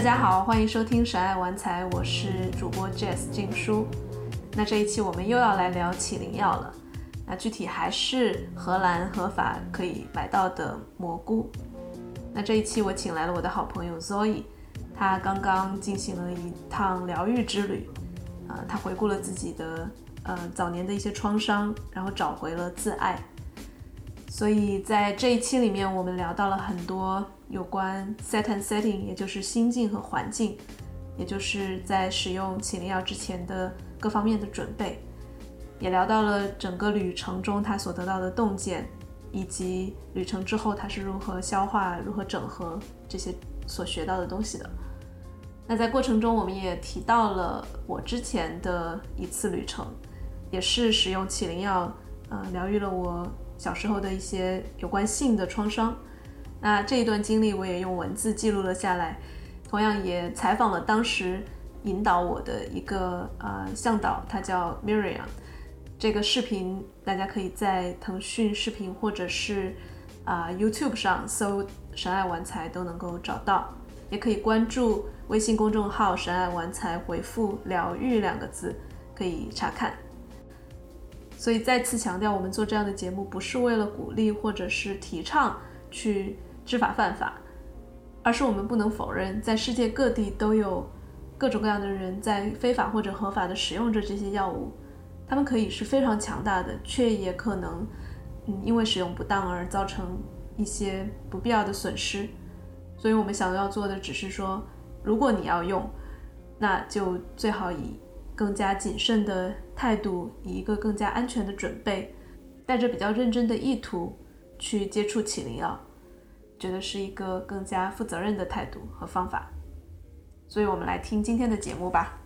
大家好，欢迎收听《神爱玩财》，我是主播 Jess 静书。那这一期我们又要来聊起灵药了，那具体还是荷兰合法可以买到的蘑菇。那这一期我请来了我的好朋友 Zoe，她刚刚进行了一趟疗愈之旅，啊，她回顾了自己的呃早年的一些创伤，然后找回了自爱。所以在这一期里面，我们聊到了很多有关 set and setting，也就是心境和环境，也就是在使用起灵药之前的各方面的准备，也聊到了整个旅程中他所得到的洞见，以及旅程之后他是如何消化、如何整合这些所学到的东西的。那在过程中，我们也提到了我之前的一次旅程，也是使用起灵药，呃，疗愈了我。小时候的一些有关性的创伤，那这一段经历我也用文字记录了下来，同样也采访了当时引导我的一个呃向导，他叫 Miriam。这个视频大家可以在腾讯视频或者是啊 YouTube 上搜“神爱玩财”都能够找到，也可以关注微信公众号“神爱玩财”，回复“疗愈”两个字可以查看。所以再次强调，我们做这样的节目不是为了鼓励或者是提倡去知法犯法，而是我们不能否认，在世界各地都有各种各样的人在非法或者合法的使用着这些药物，他们可以是非常强大的，却也可能，因为使用不当而造成一些不必要的损失。所以我们想要做的只是说，如果你要用，那就最好以。更加谨慎的态度，以一个更加安全的准备，带着比较认真的意图去接触起灵药，觉得是一个更加负责任的态度和方法。所以，我们来听今天的节目吧。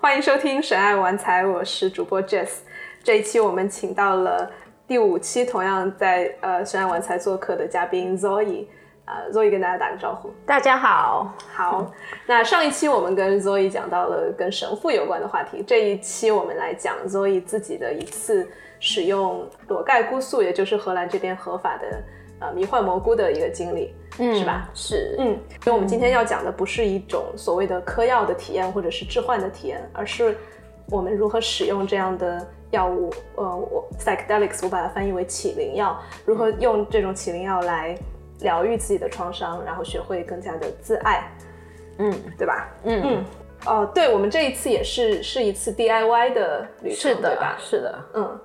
欢迎收听《神爱玩财》，我是主播 Jess。这一期我们请到了第五期同样在呃《神爱玩财》做客的嘉宾 Zoe。呃，Zoe 跟大家打个招呼。大家好，好。那上一期我们跟 Zoe 讲到了跟神父有关的话题，这一期我们来讲 Zoe 自己的一次使用裸盖菇素，也就是荷兰这边合法的呃迷幻蘑菇的一个经历，嗯，是吧？是，嗯。所以我们今天要讲的不是一种所谓的嗑药的体验或者是致幻的体验，而是我们如何使用这样的药物。呃，我 psychedelics 我把它翻译为起灵药，如何用这种起灵药来。疗愈自己的创伤，然后学会更加的自爱，嗯，对吧？嗯嗯，哦，对，我们这一次也是是一次 DIY 的旅程，对吧？是的，嗯，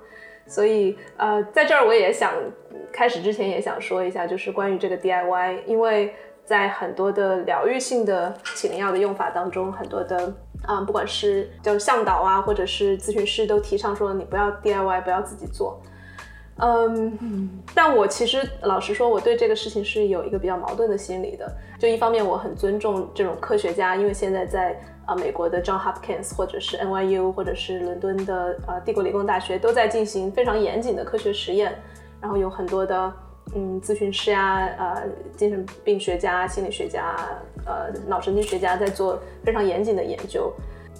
所以呃，在这儿我也想开始之前也想说一下，就是关于这个 DIY，因为在很多的疗愈性的起灵药的用法当中，很多的啊，不管是就向导啊，或者是咨询师都提倡说，你不要 DIY，不要自己做。嗯，但我其实老实说，我对这个事情是有一个比较矛盾的心理的。就一方面，我很尊重这种科学家，因为现在在啊美国的 John Hopkins 或者是 NYU 或者是伦敦的呃帝国理工大学都在进行非常严谨的科学实验，然后有很多的嗯咨询师呀、呃精神病学家、心理学家、呃脑神经学家在做非常严谨的研究，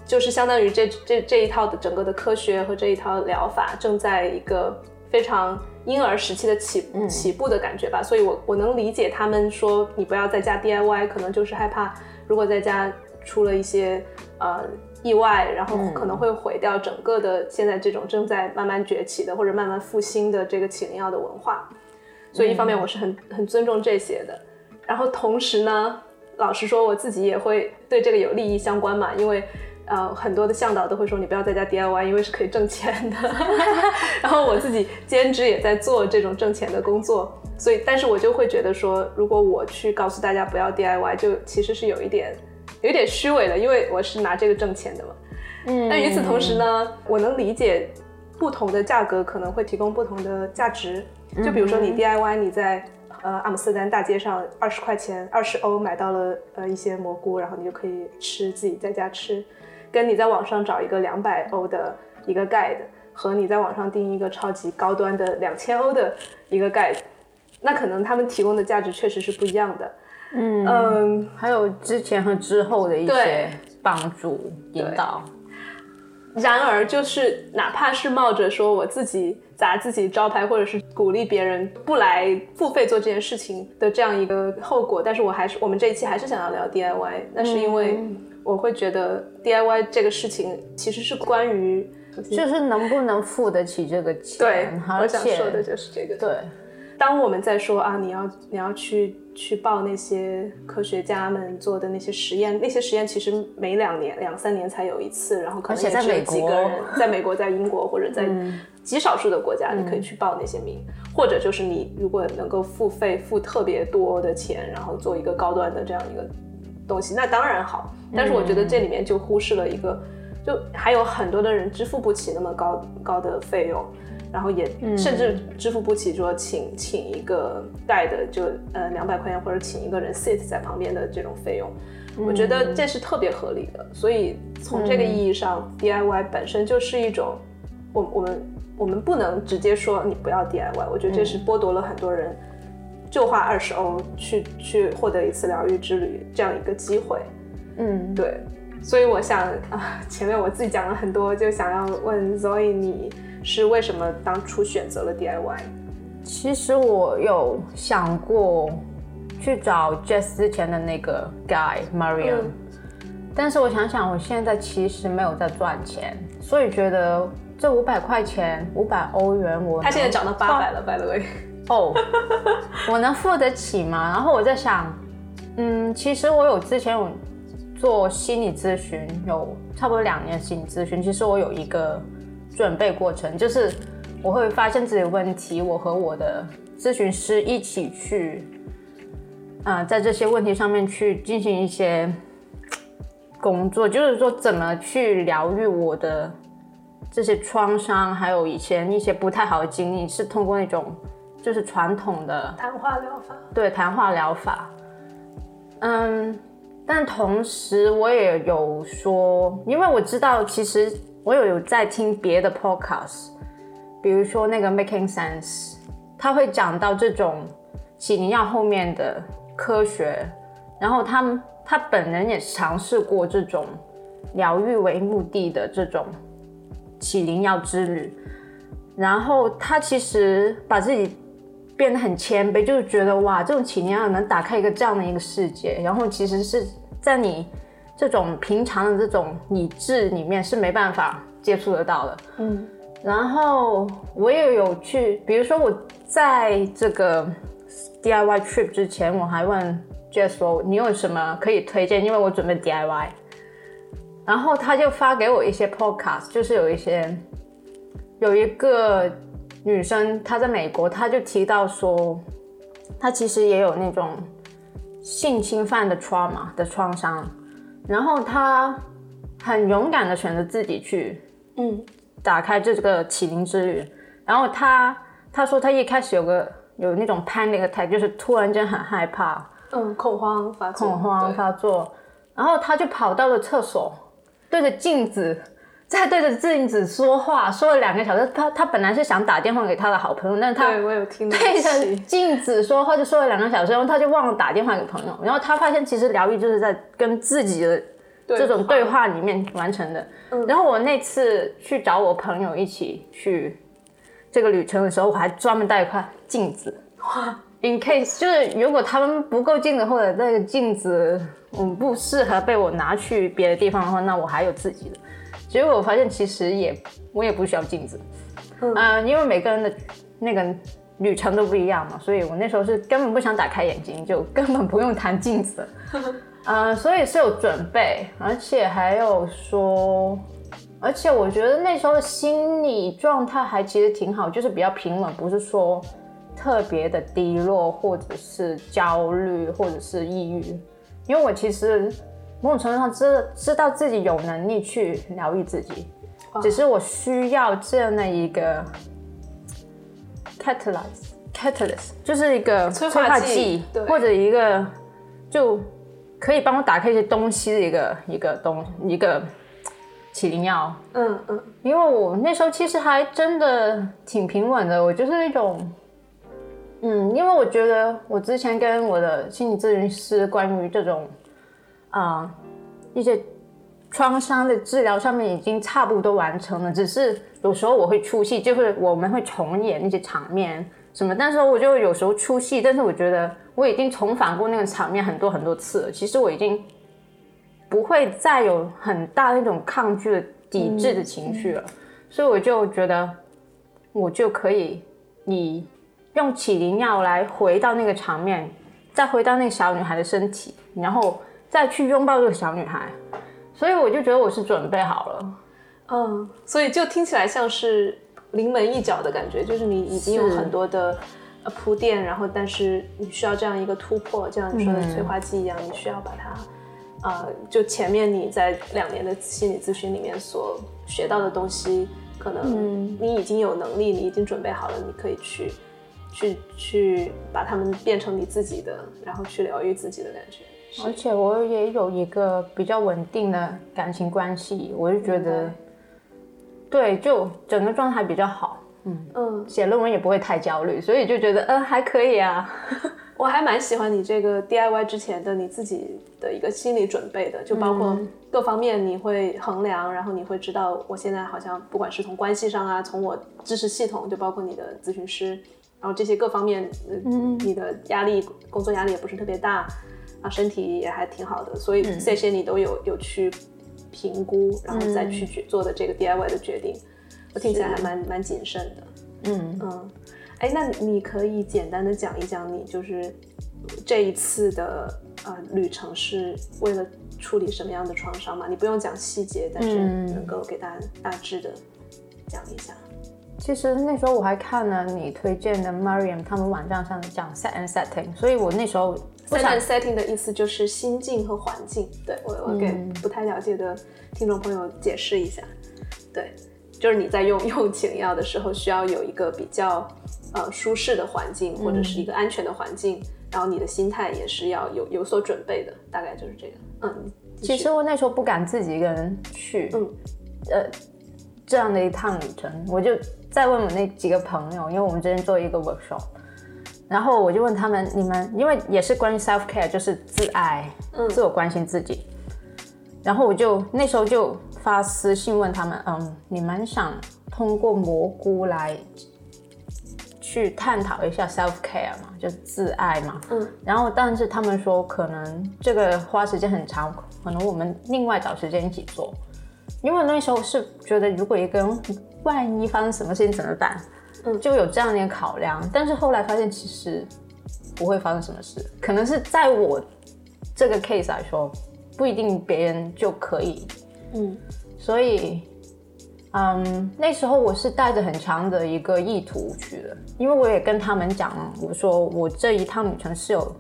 就是相当于这这这一套的整个的科学和这一套疗法正在一个。非常婴儿时期的起起步的感觉吧，所以我我能理解他们说你不要在家 DIY，可能就是害怕如果在家出了一些呃意外，然后可能会毁掉整个的现在这种正在慢慢崛起的或者慢慢复兴的这个起灵药的文化。所以一方面我是很很尊重这些的，然后同时呢，老实说我自己也会对这个有利益相关嘛，因为。呃，很多的向导都会说你不要在家 DIY，因为是可以挣钱的。然后我自己兼职也在做这种挣钱的工作，所以，但是我就会觉得说，如果我去告诉大家不要 DIY，就其实是有一点，有点虚伪的，因为我是拿这个挣钱的嘛。嗯。但与此同时呢，我能理解不同的价格可能会提供不同的价值。就比如说你 DIY，你在呃阿姆斯特丹大街上二十块钱、二十欧买到了呃一些蘑菇，然后你就可以吃，自己在家吃。跟你在网上找一个两百欧的一个 guide，和你在网上订一个超级高端的两千欧的一个 guide，那可能他们提供的价值确实是不一样的。嗯嗯，还有之前和之后的一些帮助引导。然而，就是哪怕是冒着说我自己砸自己招牌，或者是鼓励别人不来付费做这件事情的这样一个后果。但是我还是我们这一期还是想要聊 DIY，那是因为我会觉得 DIY 这个事情其实是关于就是能不能付得起这个钱。对，我想说的就是这个。对。当我们在说啊，你要你要去去报那些科学家们做的那些实验，那些实验其实每两年、两三年才有一次，然后可能也只有几个人，在美国、在英国或者在极少数的国家，你可以去报那些名，或者就是你如果能够付费付特别多的钱，然后做一个高端的这样一个东西，那当然好。但是我觉得这里面就忽视了一个，就还有很多的人支付不起那么高高的费用。然后也甚至支付不起，说请请一个带的就呃两百块钱，或者请一个人 sit 在旁边的这种费用，我觉得这是特别合理的。所以从这个意义上，DIY 本身就是一种，我我们我们不能直接说你不要 DIY，我觉得这是剥夺了很多人就花二十欧去去获得一次疗愈之旅这样一个机会。嗯，对。所以我想啊，前面我自己讲了很多，就想要问 Zoe 你。是为什么当初选择了 DIY？其实我有想过去找 Jess 之前的那个 guy Marion，但是我想想，我现在其实没有在赚钱，所以觉得这五百块钱、五百欧元，我他现在涨到八百了，by the way。哦，我能付得起吗？然后我在想，嗯，其实我有之前有做心理咨询，有差不多两年心理咨询，其实我有一个。准备过程就是我会发现自己的问题，我和我的咨询师一起去，啊，在这些问题上面去进行一些工作，就是说怎么去疗愈我的这些创伤，还有以前一些不太好的经历，是通过那种就是传统的谈话疗法，对谈话疗法，嗯，但同时我也有说，因为我知道其实。我有有在听别的 podcast，比如说那个 Making Sense，他会讲到这种起灵药后面的科学，然后他他本人也尝试过这种疗愈为目的的这种起灵药之旅，然后他其实把自己变得很谦卑，就是觉得哇，这种起灵药能打开一个这样的一个世界，然后其实是在你。这种平常的这种理智里面是没办法接触得到的，嗯，然后我也有去，比如说我在这个 DIY trip 之前，我还问 Jess 说你有什么可以推荐，因为我准备 DIY，然后他就发给我一些 podcast，就是有一些有一个女生她在美国，她就提到说，她其实也有那种性侵犯的 trauma 的创伤。然后她很勇敢的选择自己去，嗯，打开这个启灵之旅。然后她她说她一开始有个有那种 panic attack，就是突然间很害怕，嗯，恐慌发作，恐慌发作。然后她就跑到了厕所，对着镜子。在对着镜子说话，说了两个小时。他他本来是想打电话给他的好朋友，但是他对我有听对着镜子说话就说了两个小时，然后他就忘了打电话给朋友。然后他发现其实疗愈就是在跟自己的这种对话里面完成的。然后我那次去找我朋友一起去这个旅程的时候，我还专门带一块镜子哇，in case 就是如果他们不够镜子或者那个镜子嗯不适合被我拿去别的地方的话，那我还有自己的。结果我发现，其实也我也不需要镜子，嗯，因为每个人的那个旅程都不一样嘛，所以我那时候是根本不想打开眼睛，就根本不用谈镜子，嗯，所以是有准备，而且还有说，而且我觉得那时候的心理状态还其实挺好，就是比较平稳，不是说特别的低落，或者是焦虑，或者是抑郁，因为我其实。某种程度上知知道自己有能力去疗愈自己，只是我需要这样的一个 catalyst catalyst，就是一个催化剂，或者一个就可以帮我打开一些东西的一个一个东一个起灵药。嗯嗯，因为我那时候其实还真的挺平稳的，我就是那种，嗯，因为我觉得我之前跟我的心理咨询师关于这种。啊，一些创伤的治疗上面已经差不多完成了，只是有时候我会出戏，就是我们会重演那些场面什么，但是我就有时候出戏，但是我觉得我已经重返过那个场面很多很多次了，其实我已经不会再有很大那种抗拒的抵制的情绪了，所以我就觉得我就可以以用起灵药来回到那个场面，再回到那个小女孩的身体，然后再去拥抱这个小女孩。所以我就觉得我是准备好了，嗯，所以就听起来像是临门一脚的感觉，就是你已经有很多的铺垫，然后但是你需要这样一个突破，就像你说的催化剂一样，你需要把它，呃，就前面你在两年的心理咨询里面所学到的东西，可能你已经有能力，你已经准备好了，你可以去去去把它们变成你自己的，然后去疗愈自己的感觉。而且我也有一个比较稳定的感情关系，我就觉得，对，就整个状态比较好。嗯嗯，写论文也不会太焦虑，所以就觉得，嗯，还可以啊。我还蛮喜欢你这个 DIY 之前的你自己的一个心理准备的，就包括各方面你会衡量，然后你会知道，我现在好像不管是从关系上啊，从我知识系统，就包括你的咨询师，然后这些各方面，嗯，你的压力，工作压力也不是特别大。啊，身体也还挺好的，所以这些你都有有去评估，然后再去决做的这个 DIY 的决定，我听起来还蛮蛮谨慎的。嗯嗯，哎，那你可以简单的讲一讲你就是这一次的呃旅程是为了处理什么样的创伤吗？你不用讲细节，但是能够给大家大致的讲一下。其实那时候我还看了你推荐的 Mariam 他们网站上讲 set and setting，所以我那时候。Setting 的意思就是心境和环境。对我，我给不太了解的听众朋友解释一下。对，就是你在用 用情药的时候，需要有一个比较呃舒适的环境，或者是一个安全的环境，然后你的心态也是要有有所准备的，大概就是这个。嗯，其实我那时候不敢自己一个人去，嗯，呃，这样的一趟旅程，我就再问我那几个朋友，因为我们之前做一个 workshop。然后我就问他们，你们因为也是关于 self care，就是自爱，嗯，自我关心自己。然后我就那时候就发私信问他们，嗯，你们想通过蘑菇来去探讨一下 self care 嘛，就是自爱嘛，嗯。然后但是他们说可能这个花时间很长，可能我们另外找时间一起做。因为那时候是觉得如果一个人万一发生什么事情怎么办？就有这样点考量，但是后来发现其实不会发生什么事，可能是在我这个 case 来说，不一定别人就可以。嗯，所以，嗯，那时候我是带着很强的一个意图去的，因为我也跟他们讲，我说我这一趟旅程是有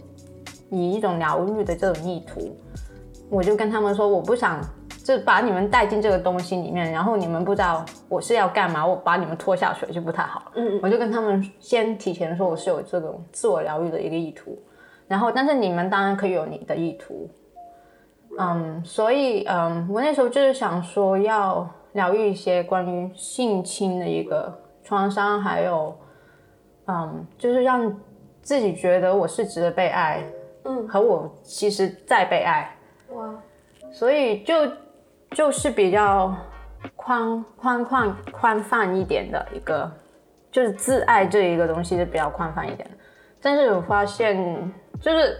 以一种疗愈的这种意图，我就跟他们说，我不想。就把你们带进这个东西里面，然后你们不知道我是要干嘛，我把你们拖下水就不太好。嗯，我就跟他们先提前说我是有这种自我疗愈的一个意图，然后但是你们当然可以有你的意图。嗯，所以嗯，我那时候就是想说要疗愈一些关于性侵的一个创伤，还有嗯，就是让自己觉得我是值得被爱，嗯，和我其实在被爱。哇，所以就。就是比较宽宽宽宽泛一点的一个，就是自爱这一个东西是比较宽泛一点的。但是我发现，就是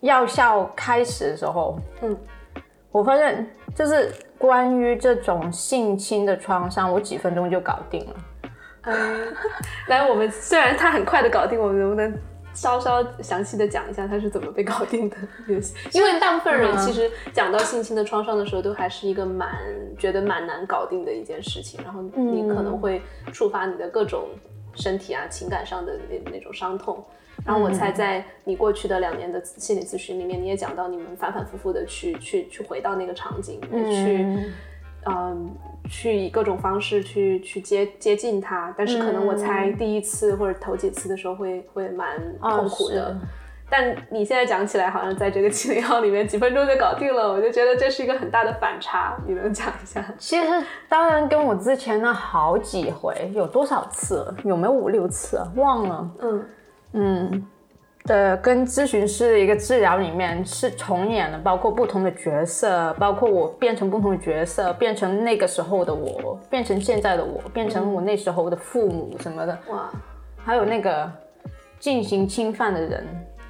药效开始的时候，嗯，我发现就是关于这种性侵的创伤，我几分钟就搞定了。嗯，来，我们虽然他很快的搞定，我们能不能？稍稍详细的讲一下他是怎么被搞定的，因为大部分人其实讲到性侵的创伤的时候，都还是一个蛮觉得蛮难搞定的一件事情，然后你可能会触发你的各种身体啊、情感上的那那种伤痛。然后我猜在你过去的两年的心理咨询里面，你也讲到你们反反复复的去去去回到那个场景，去嗯。去以各种方式去去接接近他，但是可能我猜第一次或者头几次的时候会会蛮痛苦的。但你现在讲起来，好像在这个七零幺里面几分钟就搞定了，我就觉得这是一个很大的反差。你能讲一下？其实当然跟我之前的好几回，有多少次？有没有五六次？忘了。嗯嗯，的跟咨询师的一个治疗里面是重演了，包括不同的角色，包括我变成不同的角色，变成那个时候的我，变成现在的我，变成我那时候的父母什么的，哇，还有那个进行侵犯的人，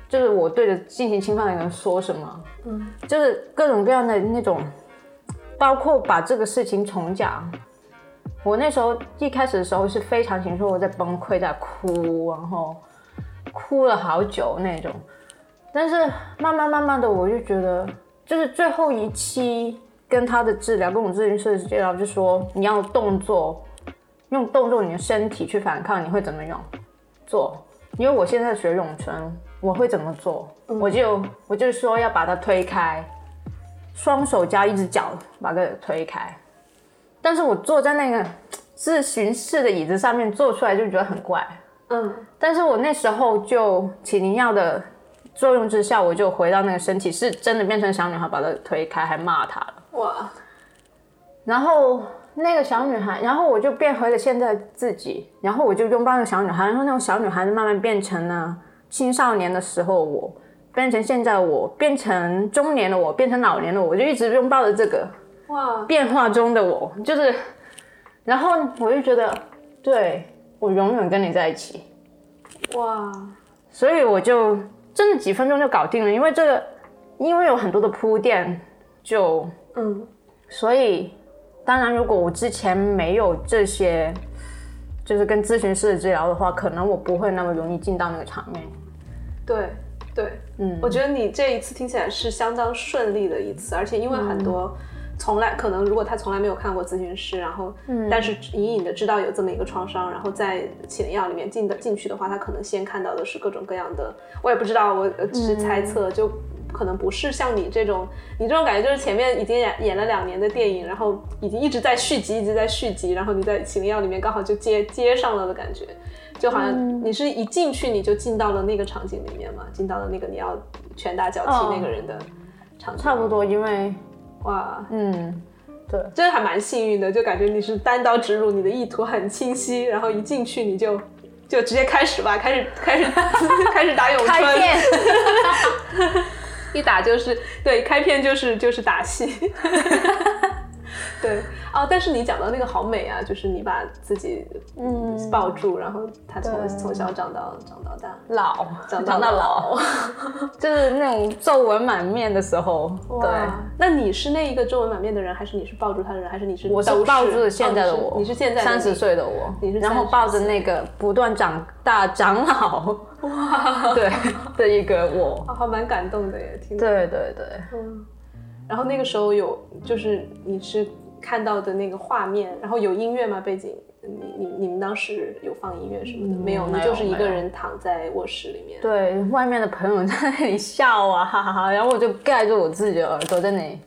就是我对着进行侵犯的人说什么，嗯，就是各种各样的那种，包括把这个事情重讲。我那时候一开始的时候是非常情绪，我在崩溃，在哭，然后哭了好久那种。但是慢慢慢慢的，我就觉得，就是最后一期跟他的治疗，跟我咨询师的治疗，就说你要动作，用动作你的身体去反抗，你会怎么用做？因为我现在学咏春，我会怎么做？我就我就说要把它推开，双手加一只脚把它推开。但是我坐在那个咨询室的椅子上面坐出来就觉得很怪，嗯，但是我那时候就起灵药的作用之下，我就回到那个身体，是真的变成小女孩，把她推开，还骂她了。哇，然后那个小女孩，然后我就变回了现在自己，然后我就拥抱那个小女孩，然后那种小女孩就慢慢变成了青少年的时候我，变成现在我，变成中年的我，变成老年的我，我就一直拥抱着这个。哇，变化中的我就是，然后我就觉得，对我永远跟你在一起，哇，所以我就真的几分钟就搞定了，因为这个，因为有很多的铺垫，就嗯，所以当然如果我之前没有这些，就是跟咨询师的治疗的话，可能我不会那么容易进到那个场面。对对，嗯，我觉得你这一次听起来是相当顺利的一次，而且因为很多。从来可能，如果他从来没有看过咨询师，然后，但是隐隐的知道有这么一个创伤，然后在起灵药里面进的进去的话，他可能先看到的是各种各样的，我也不知道，我只是猜测，就可能不是像你这种，你这种感觉就是前面已经演演了两年的电影，然后已经一直在续集，一直在续集，然后你在起灵药里面刚好就接接上了的感觉，就好像你是一进去你就进到了那个场景里面嘛，进到了那个你要拳打脚踢那个人的场景，差不多，因为。哇，嗯，对，真的还蛮幸运的，就感觉你是单刀直入，你的意图很清晰，然后一进去你就就直接开始吧，开始开始 开始打咏春，一打就是对，开篇就是就是打戏，对。哦，但是你讲到那个好美啊，就是你把自己嗯。抱住，然后他从从小长到长到大，老。长到老，就是那种皱纹满面的时候。对，那你是那一个皱纹满面的人，还是你是抱住他的人，还是你是我是抱住现在的我，你是现在三十岁的我，你是然后抱着那个不断长大长老。哇，对的一个我，还蛮感动的耶，听对对对，嗯，然后那个时候有就是你是。看到的那个画面，然后有音乐吗？背景，你你你们当时有放音乐什么的？没有，你就是一个人躺在卧室里面。对，外面的朋友在那里笑啊，哈哈哈！然后我就盖住我自己的耳朵在那里，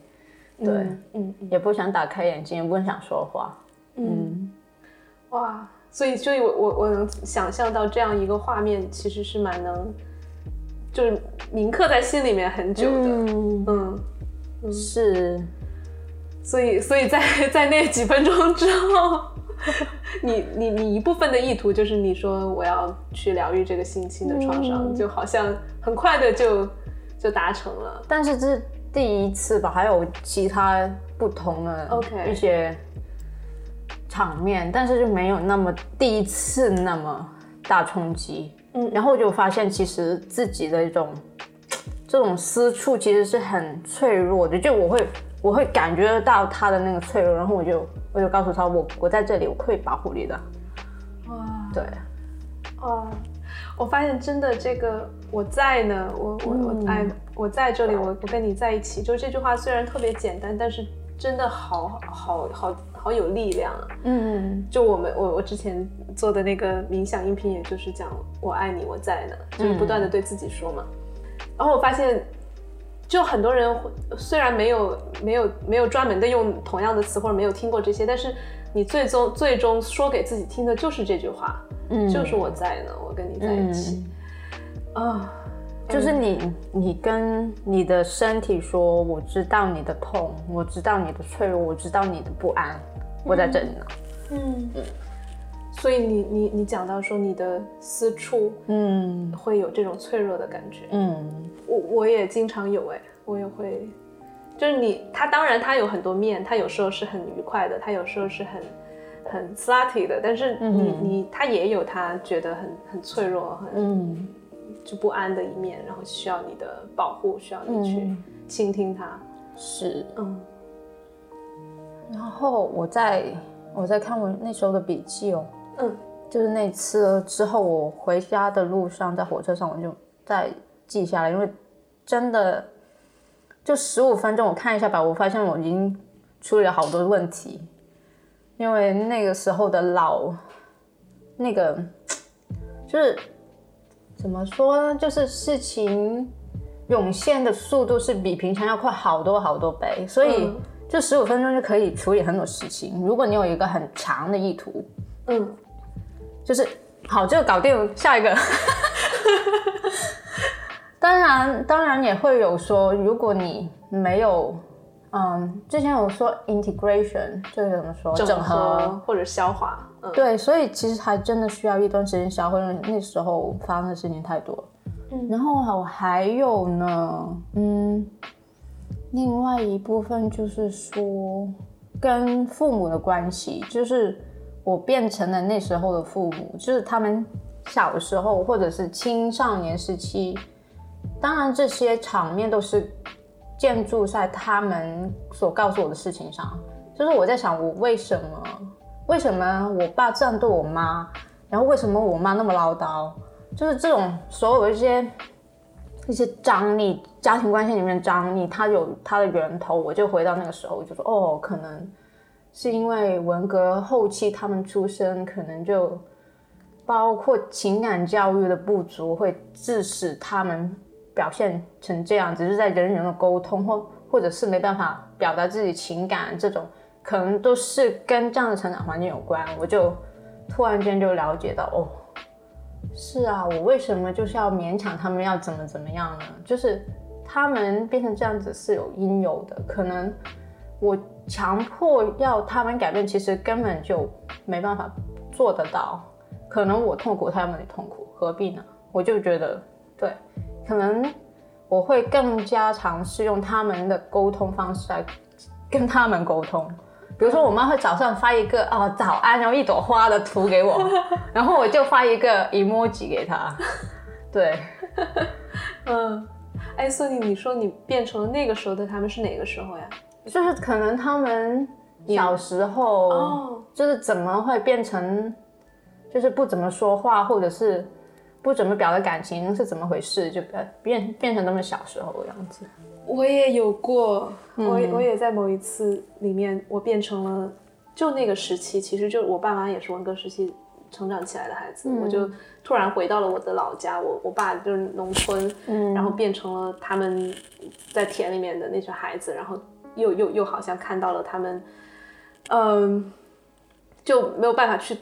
对，嗯，也不想打开眼睛，也不想说话，嗯，哇，所以，所以我我我能想象到这样一个画面，其实是蛮能，就是铭刻在心里面很久的，嗯，是。所以，所以在在那几分钟之后，你你你一部分的意图就是你说我要去疗愈这个性侵的创伤，就好像很快的就就达成了。但是这是第一次吧？还有其他不同的 OK 一些场面，但是就没有那么第一次那么大冲击。嗯，然后就发现其实自己的一种这种私处其实是很脆弱的，就我会。我会感觉得到他的那个脆弱，然后我就我就告诉他，我我在这里，我会保护你的。哇，对，哦，我发现真的这个我在呢，我我我哎，我在这里，我我跟你在一起，就这句话虽然特别简单，但是真的好好好好有力量。嗯，就我们我我之前做的那个冥想音频，也就是讲我爱你，我在呢，就是不断的对自己说嘛。然后我发现。就很多人虽然没有没有没有专门的用同样的词或者没有听过这些，但是你最终最终说给自己听的就是这句话，嗯，就是我在呢，我跟你在一起，啊，就是你你跟你的身体说，我知道你的痛，我知道你的脆弱，我知道你的不安，我在这里呢，嗯。嗯，所以你你你讲到说你的私处，嗯。会有这种脆弱的感觉，嗯。我我也经常有哎，我也会，就是你他当然他有很多面，他有时候是很愉快的，他有时候是很很 slutty 的，但是你、嗯。你他也有他觉得很很脆弱、很嗯。就不安的一面，然后需要你的保护，需要你去嗯，倾听他，是。嗯。然后我在我在看我那时候的笔记哦，嗯就是那次之后，我回家的路上，在火车上我就再记下来，因为真的就十五分钟，我看一下吧，我发现我已经处理了好多问题，因为那个时候的老那个 就是怎么说呢，就是事情涌现的速度是比平常要快好多好多倍，所以嗯就十五分钟就可以处理很多事情。如果你有一个很长的意图，嗯就是好，这个搞定，下一个。当然，当然也会有说，如果你没有，嗯，之前有说 integration，这个怎么说？整合或者消化，嗯对，所以其实还真的需要一段时间消化，因为那时候发生的事情太多了。嗯然后我还有呢，嗯，另外一部分就是说跟父母的关系，就是我变成了那时候的父母，就是他们小时候或者是青少年时期，当然这些场面都是建筑在他们所告诉我的事情上。就是我在想，我为什么为什么我爸这样对我妈，然后为什么我妈那么唠叨，就是这种所有的一些一些张力，家庭关系里面的张力，它有它的源头。我就回到那个时候，我就说哦，可能是因为文革后期他们出生，可能就包括情感教育的不足，会致使他们表现成这样，只是在人人的沟通或或者是没办法表达自己情感这种，可能都是跟这样的成长环境有关。我就突然间就了解到，哦，是啊，我为什么就是要勉强他们要怎么怎么样呢？就是他们变成这样子是有因由的，可能我强迫要他们改变，其实根本就没办法做得到。可能我痛苦，他们也痛苦，何必呢？我就觉得，对，可能我会更加尝试用他们的沟通方式来跟他们沟通。比如说，我妈会早上发一个哦早安，然后一朵花的图给我，然后我就发一个 emoji 给她。对，嗯，哎，所以，你说你变成了那个时候的他们是哪个时候呀？就是可能他们小时候哦，就是怎么会变成，就是不怎么说话，或者是不怎么表达感情是怎么回事，就变变变成他们小时候的样子。我也有过，我我也在某一次里面，我变成了就那个时期，其实就我爸妈也是文革时期成长起来的孩子，我就突然回到了我的老家，我我爸就是农村，然后变成了他们在田里面的那群孩子，然后又又又好像看到了他们，嗯。就没有办法去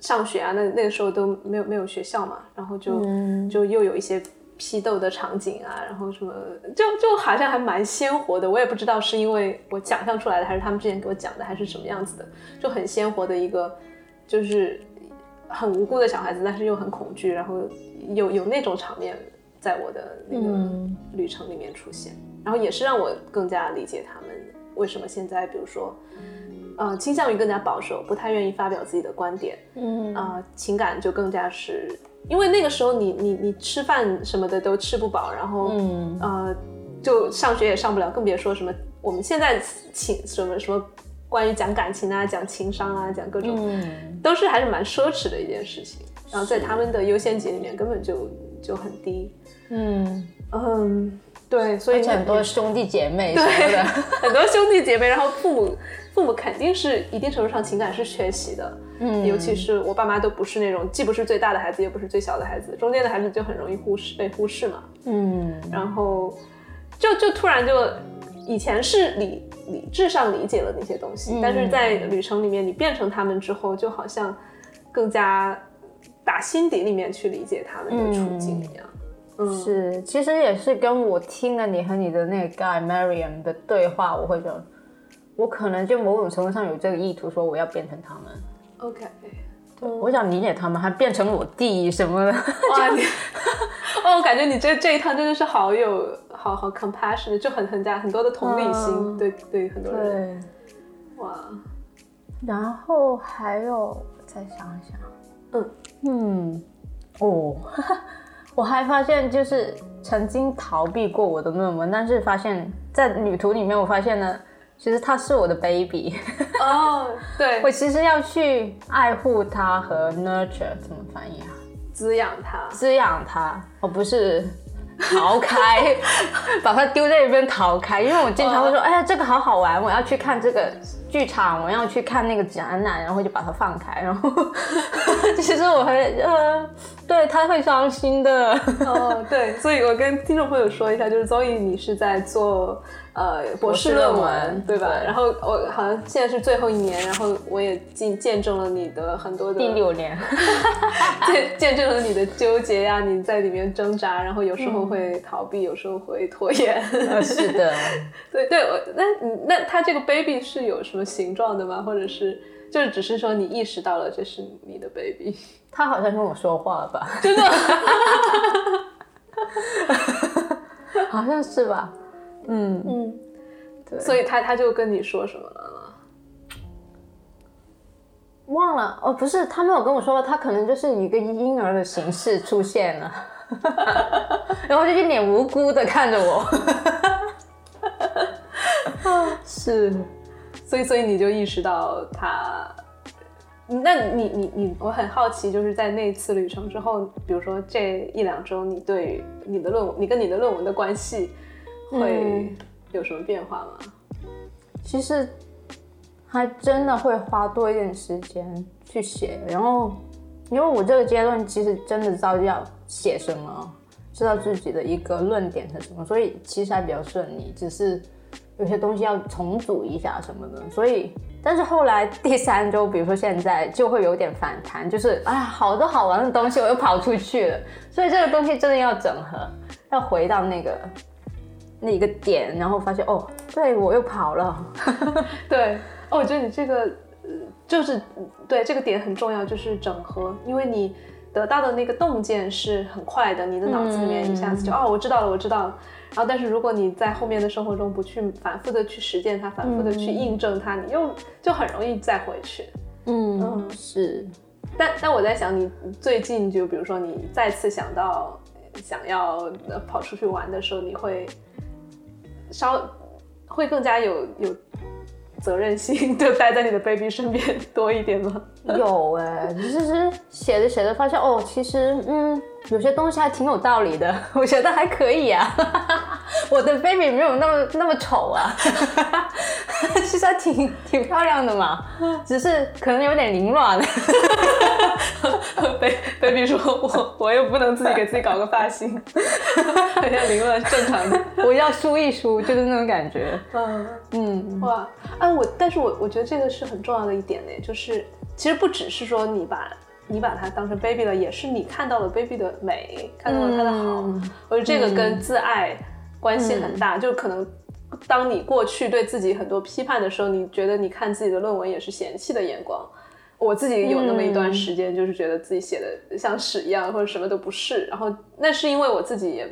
上学啊，那那个时候都没有没有学校嘛，然后就、就又有一些批斗的场景啊，然后什么，就就好像还蛮鲜活的。我也不知道是因为我想象出来的，还是他们之前给我讲的，还是什么样子的，就很鲜活的一个，就是很无辜的小孩子，但是又很恐惧，然后有有那种场面在我的那个旅程里面出现，然后也是让我更加理解他们为什么现在，比如说。呃，倾向于更加保守，不太愿意发表自己的观点，嗯啊、情感就更加是，因为那个时候你你你吃饭什么的都吃不饱，然后、嗯呃，就上学也上不了，更别说什么我们现在情什么什么关于讲感情啊、讲情商啊、讲各种，嗯都是还是蛮奢侈的一件事情。然后在他们的优先级里面根本就就很低。嗯，嗯，对，所以很多兄弟姐妹什么的。很多兄弟姐妹，然后父母父母肯定是一定程度上情感是缺席的，嗯尤其是我爸妈都不是那种既不是最大的孩子，也不是最小的孩子，中间的孩子就很容易忽视被忽视嘛。嗯然后就就突然就以前是理理智上理解了那些东西，嗯但是在旅程里面你变成他们之后，就好像更加打心底里面去理解他们的处境一样。嗯，是，其实也是跟我听了你和你的那个 guy Marian 的对话，我会觉得，我可能就某种程度上有这个意图，说我要变成他们。OK，我想理解他们，还变成我弟什么的。哇，你 哦，我感觉你这这一趟真的是好有好好 compassion，就很很加很多的同理心，嗯对对很多人。对，哇，然后还有再想一想，嗯嗯，哦，我还发现就是曾经逃避过我的论文，但是发现在旅途里面，我发现呢，其实他是我的 baby，哦，对我，其实要去爱护他和 nurture 怎么翻译啊？滋养他。滋养它，而不是逃开，把它丢在一边逃开。因为我经常会说，哎呀，这个好好玩，我要去看这个剧场，我要去看那个展览，然后就把它放开，然后 其实我会，呃，对他会伤心的。哦，对，所以我跟听众朋友说一下，就是 Zoe，，你是在做呃博士论文，论文对吧？对然后我好像现在是最后一年，然后我也见见证了你的很多的第六年，见见证了你的纠结呀、你在里面挣扎，然后有时候会逃避，有时候会拖延。呃，是的，对对，我那你那他这个 baby 是有什么形状的吗？或者是就是只是说你意识到了这是你的 baby？他好像跟我说话了吧？真的？好像是吧？嗯，嗯，对，所以他他就跟你说什么了忘了哦，不是，他没有跟我说，他可能就是以一个婴儿的形式出现了，然后就一脸无辜的看着我。是，所以所以你就意识到他。那你你你，我很好奇，就是在那次旅程之后，比如说这一两周，你对你的论文，你跟你的论文的关系会有什么变化吗？其实还真的会花多一点时间去写，然后因为我这个阶段其实真的知道要写什么，知道自己的一个论点是什么，所以其实还比较顺利，只是有些东西要重组一下什么的，所以。但是后来第三周，比如说现在就会有点反弹，就是哎呀，好多好玩的东西我又跑出去了，所以这个东西真的要整合，要回到那个那一个点，然后发现哦，对我又跑了，对，哦，我觉得你这个，呃，就是对这个点很重要，就是整合，因为你得到的那个洞见是很快的，你的脑子里面一下子就、哦，我知道了，我知道了。然后，但是如果你在后面的生活中不去反复的去实践它，反复的去印证它，你又就很容易再回去。嗯嗯是，但但我在想，你最近就比如说你再次想到想要呃跑出去玩的时候，你会稍会更加有有责任心，就待在你的 baby 身边多一点吗？有哎、其实写着写着发现哦，其实嗯，有些东西还挺有道理的，我觉得还可以啊。我的 baby 没有那么那么丑啊，其实还挺挺漂亮的嘛，只是可能有点凌乱。baby baby 说我我又不能自己给自己搞个发型，很像凌乱正常的。我要梳一梳，就是那种感觉。嗯。嗯，哇，哎，我但是我我觉得这个是很重要的一点呢，就是其实不只是说你把你把它当成 baby 了，也是你看到了 baby 的美，看到了它的好。嗯我觉得这个跟自爱关系很大，就可能当你过去对自己很多批判的时候，你觉得你看自己的论文也是嫌弃的眼光。我自己有那么一段时间，就是觉得自己写的像屎一样，或者什么都不是。然后那是因为我自己也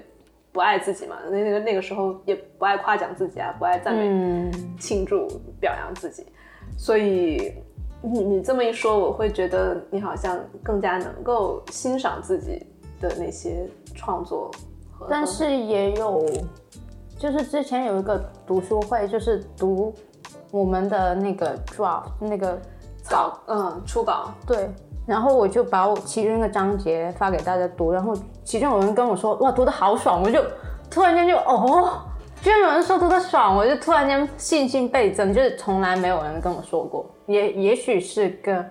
不爱自己嘛，那那个那个时候也不爱夸奖自己啊，不爱赞美。嗯，庆祝表扬自己，所以你你这么一说，我会觉得你好像更加能够欣赏自己的那些创作和，但是也有，就是之前有一个读书会，就是读我们的那个 draft 那个稿嗯初稿。对，然后我就把我其中一个章节发给大家读，然后其中有人跟我说哇读的好爽，我就突然间就哦，居然有人说读的爽，我就突然间信心倍增，就是从来没有人跟我说过，也也许是跟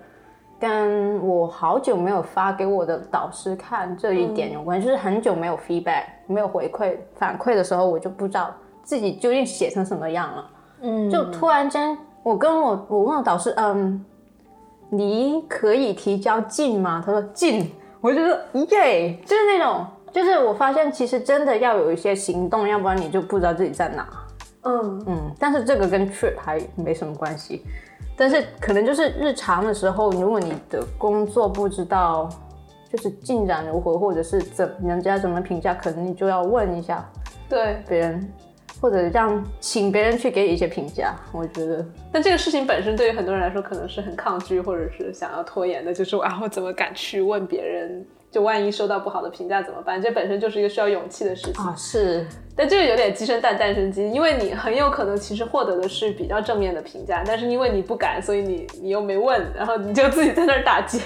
跟我好久没有发给我的导师看这一点有关，就是很久没有 feedback 没有回馈反馈的时候，我就不知道自己究竟写成什么样了。嗯就突然间，我跟我我问我导师，嗯，离可以提交近吗？他说近，我就说耶，就是那种，就是我发现其实真的要有一些行动，要不然你就不知道自己在哪。嗯嗯，但是这个跟 trip 还没什么关系，但是可能就是日常的时候，如果你的工作不知道就是进展如何，或者是怎人家怎么评价，可能你就要问一下对，别人，或者让请别人去给你一些评价。我觉得，但这个事情本身对于很多人来说可能是很抗拒，或者是想要拖延的，就是啊，我怎么敢去问别人？就万一收到不好的评价怎么办？这本身就是一个需要勇气的事情。啊，是，但这个有点鸡生蛋，蛋生鸡，因为你很有可能其实获得的是比较正面的评价，但是因为你不敢，所以你你又没问，然后你就自己在那儿打结。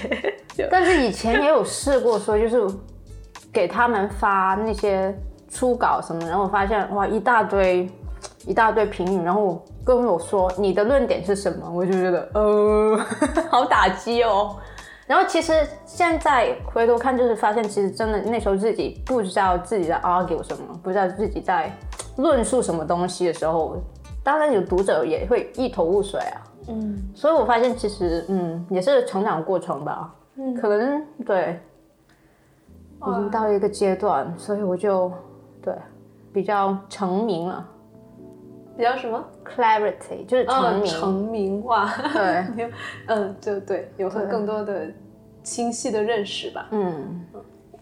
但是以前也有试过说，就是给他们发那些初稿什么，然后我发现哇一大堆一大堆评语，然后跟我说你的论点是什么，我就觉得呃 好打击哦。然后其实现在回头看，就是发现其实真的那时候自己不知道自己在 argue 什么，不知道自己在论述什么东西的时候，当然有读者也会一头雾水啊。嗯，所以我发现其实嗯也是成长过程吧。嗯可能对，已经到一个阶段，所以我就对比较成名了比较什么？，clarity 就是成嗯，名，成名化，对，嗯，就对，有很更多的清晰的认识吧。嗯。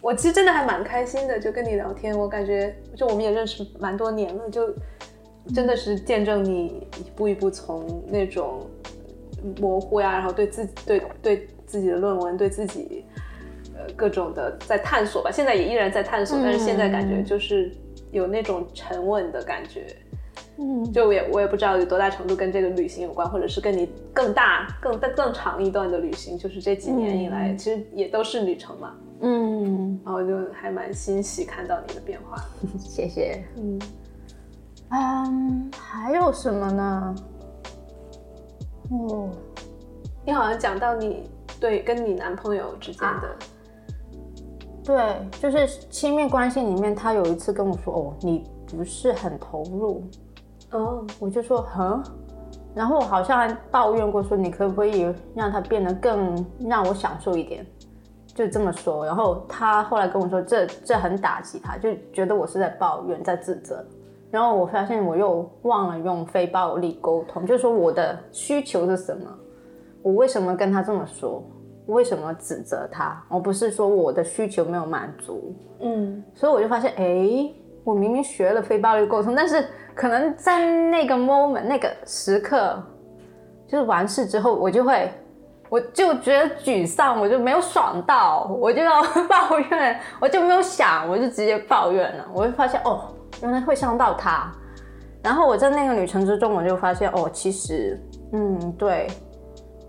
我其实真的还蛮开心的，就跟你聊天，我感觉就我们也认识蛮多年了，就真的是见证你一步一步从那种模糊呀，然后对自己对对自己的论文，对自己呃各种的在探索吧，现在也依然在探索，但是现在感觉就是有那种沉稳的感觉。嗯就也我也不知道有多大程度跟这个旅行有关，或者是跟你更大、更更长一段的旅行，就是这几年以来，其实也都是旅程嘛。嗯，然后就还蛮欣喜看到你的变化。谢谢。嗯，嗯，还有什么呢？哦，你好像讲到你对跟你男朋友之间的，对，就是亲密关系里面，他有一次跟我说：“哦，你不是很投入。”哦，我就说：“哼。”然后我好像还抱怨过说：“你可不可以让他变得更让我享受一点？”就这么说。然后他后来跟我说：“这这很打击他，就觉得我是在抱怨，在自责。”然后我发现我又忘了用非暴力沟通，就是说我的需求是什么，我为什么跟他这么说，我为什么指责他，而不是说我的需求没有满足。嗯，所以我就发现，哎，我明明学了非暴力沟通，但是可能在那个 moment 那个时刻，就是完事之后，我就会，我就觉得沮丧，我就没有爽到，我就要抱怨，我就没有想，我就直接抱怨了。我就发现，哦，原来会伤到他。然后我在那个旅程之中，我就发现，哦，其实，嗯，对，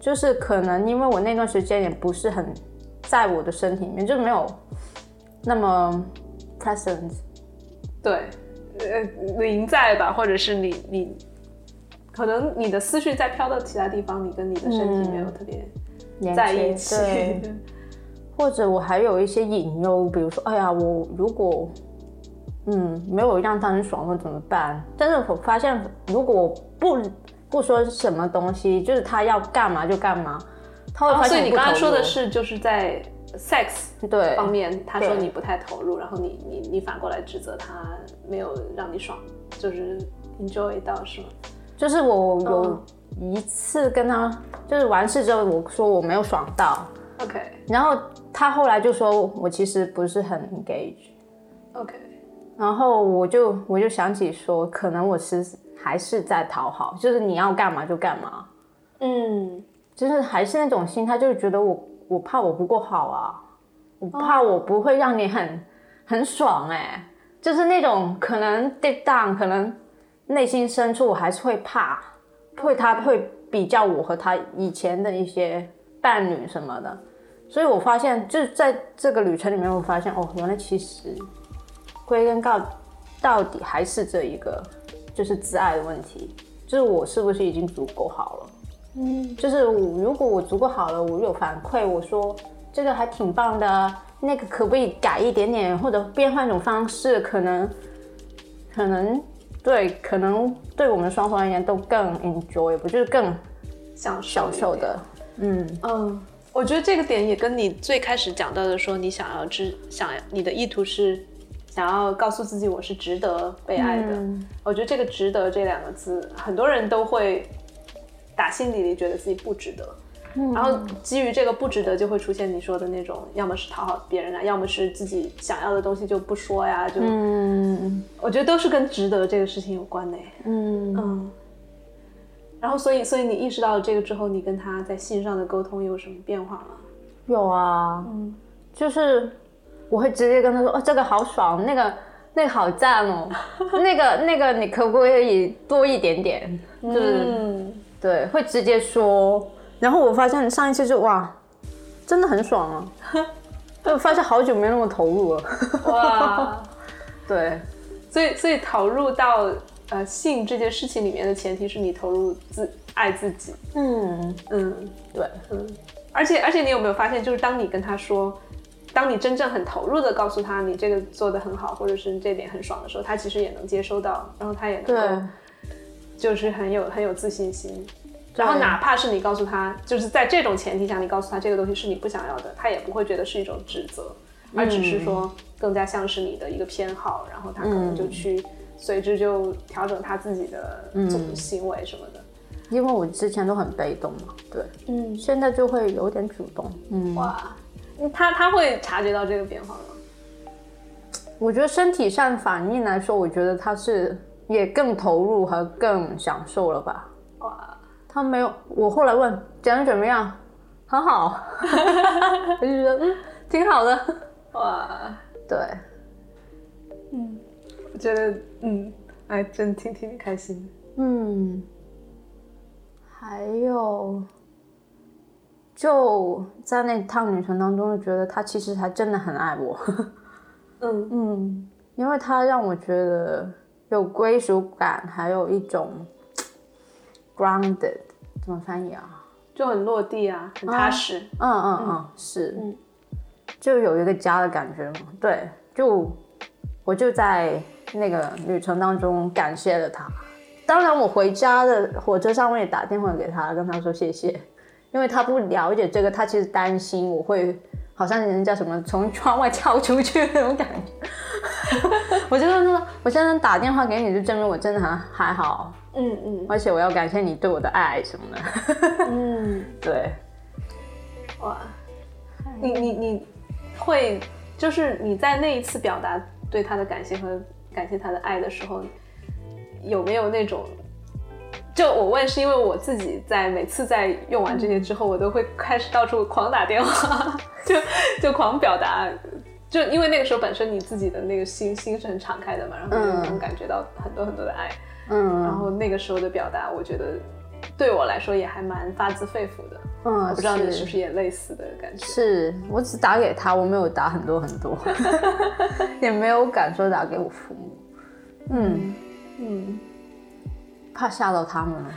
就是可能因为我那段时间也不是很在我的身体里面，就没有那么 present。对，呃，零在吧，或者是你你，可能你的思绪在飘到其他地方，你跟你的身体没有特别在一起。对，或者我还有一些隐忧，比如说，哎呀，我如果嗯没有让他很爽，会怎么办？但是我发现，如果不不说什么东西，就是他要干嘛就干嘛，他会哦发现不所以你刚刚说的是就是在 sex 对方面，他说你不太投入，然后你你你反过来指责他没有让你爽，就是 enjoy 到是吗？就是我有嗯。一次跟他就是完事之后，我说我没有爽到，OK。然后他后来就说我其实不是很 engage。OK，然后我就我就想起说，可能我是还是在讨好，就是你要干嘛就干嘛，嗯，就是还是那种心态，就是觉得我我怕我不够好啊，我怕我不会让你很很爽哎、就是那种可能 deep down，可能内心深处我还是会怕，会他会比较我和他以前的一些伴侣什么的，所以我发现就是在这个旅程里面，我发现哦，原来其实归根到到底还是这一个就是自爱的问题，就是我是不是已经足够好了。嗯。就是我如果我足够好了，我有反馈，我说这个还挺棒的，那个可不可以改一点点，或者变换一种方式，可能可能对，可能对我们双方而言都更 enjoy，不就是更享受享受的，嗯嗯，我觉得这个点也跟你最开始讲到的说，你想要知想你的意图是想要告诉自己我是值得被爱的。嗯。我觉得这个“值得”这两个字，很多人都会打心底里觉得自己不值得。然后基于这个不值得，就会出现你说的那种，要么是讨好别人啊，要么是自己想要的东西就不说呀，就，嗯我觉得都是跟值得这个事情有关的。嗯嗯。然后，所以，所以你意识到了这个之后，你跟他在信上的沟通有什么变化吗？有啊，嗯，就是我会直接跟他说，哦，这个好爽，那个那个好赞哦，那个那个你可不可以多一点点？就是、嗯对，会直接说。然后我发现上一次就哇，真的很爽啊！我发现好久没那么投入了。哇，对，所以，所以投入到呃性这件事情里面的前提是你投入自爱自己。嗯，嗯对，嗯，而且而且你有没有发现，就是当你跟他说，当你真正很投入的告诉他你这个做的很好，或者是这点很爽的时候，他其实也能接收到，然后他也能对够，就是很有很有自信心。然后哪怕是你告诉他，就是在这种前提下，你告诉他这个东西是你不想要的，他也不会觉得是一种指责，而只是说更加像是你的一个偏好，然后他可能就去随之就调整他自己的这种行为什么的。因为我之前都很被动嘛，对，嗯，现在就会有点主动。嗯，哇，他他会察觉到这个变化吗？我觉得身体上反应来说，我觉得他是也更投入和更享受了吧。哇，他没有，我后来问讲的怎么样，很好，我就觉得嗯挺好的。哇，对，嗯我觉得嗯，哎，真挺挺开心的。嗯，还有就在那趟旅程当中，就觉得他其实还真的很爱我。嗯 嗯，因为他让我觉得有归属感，还有一种 grounded，怎么翻译啊？就很落地啊，很踏实。嗯嗯嗯，是，嗯就有一个家的感觉嘛。对，就我就在那个旅程当中感谢了他。当然，我回家的火车上我也打电话给他，跟他说谢谢，因为他不了解这个，他其实担心我会好像人家什么从窗外跳出去那种感觉。我就跟他说，我现在打电话给你，就证明我真的很还好，嗯嗯而且我要感谢你对我的爱什么的。嗯，对，哇，你你你会就是你在那一次表达对他的感谢和感谢他的爱的时候，有没有那种？就我问，是因为我自己在每次在用完这些之后，我都会开始到处狂打电话，就就狂表达，就因为那个时候本身你自己的那个心心是很敞开的嘛，然后就能感觉到很多很多的爱，嗯，然后那个时候的表达，我觉得对我来说也还蛮发自肺腑的。嗯，我不知道你是不是也类似的感觉？是我只打给他，我没有打很多很多，也没有敢说打给我父母。嗯，嗯，怕吓到他们了。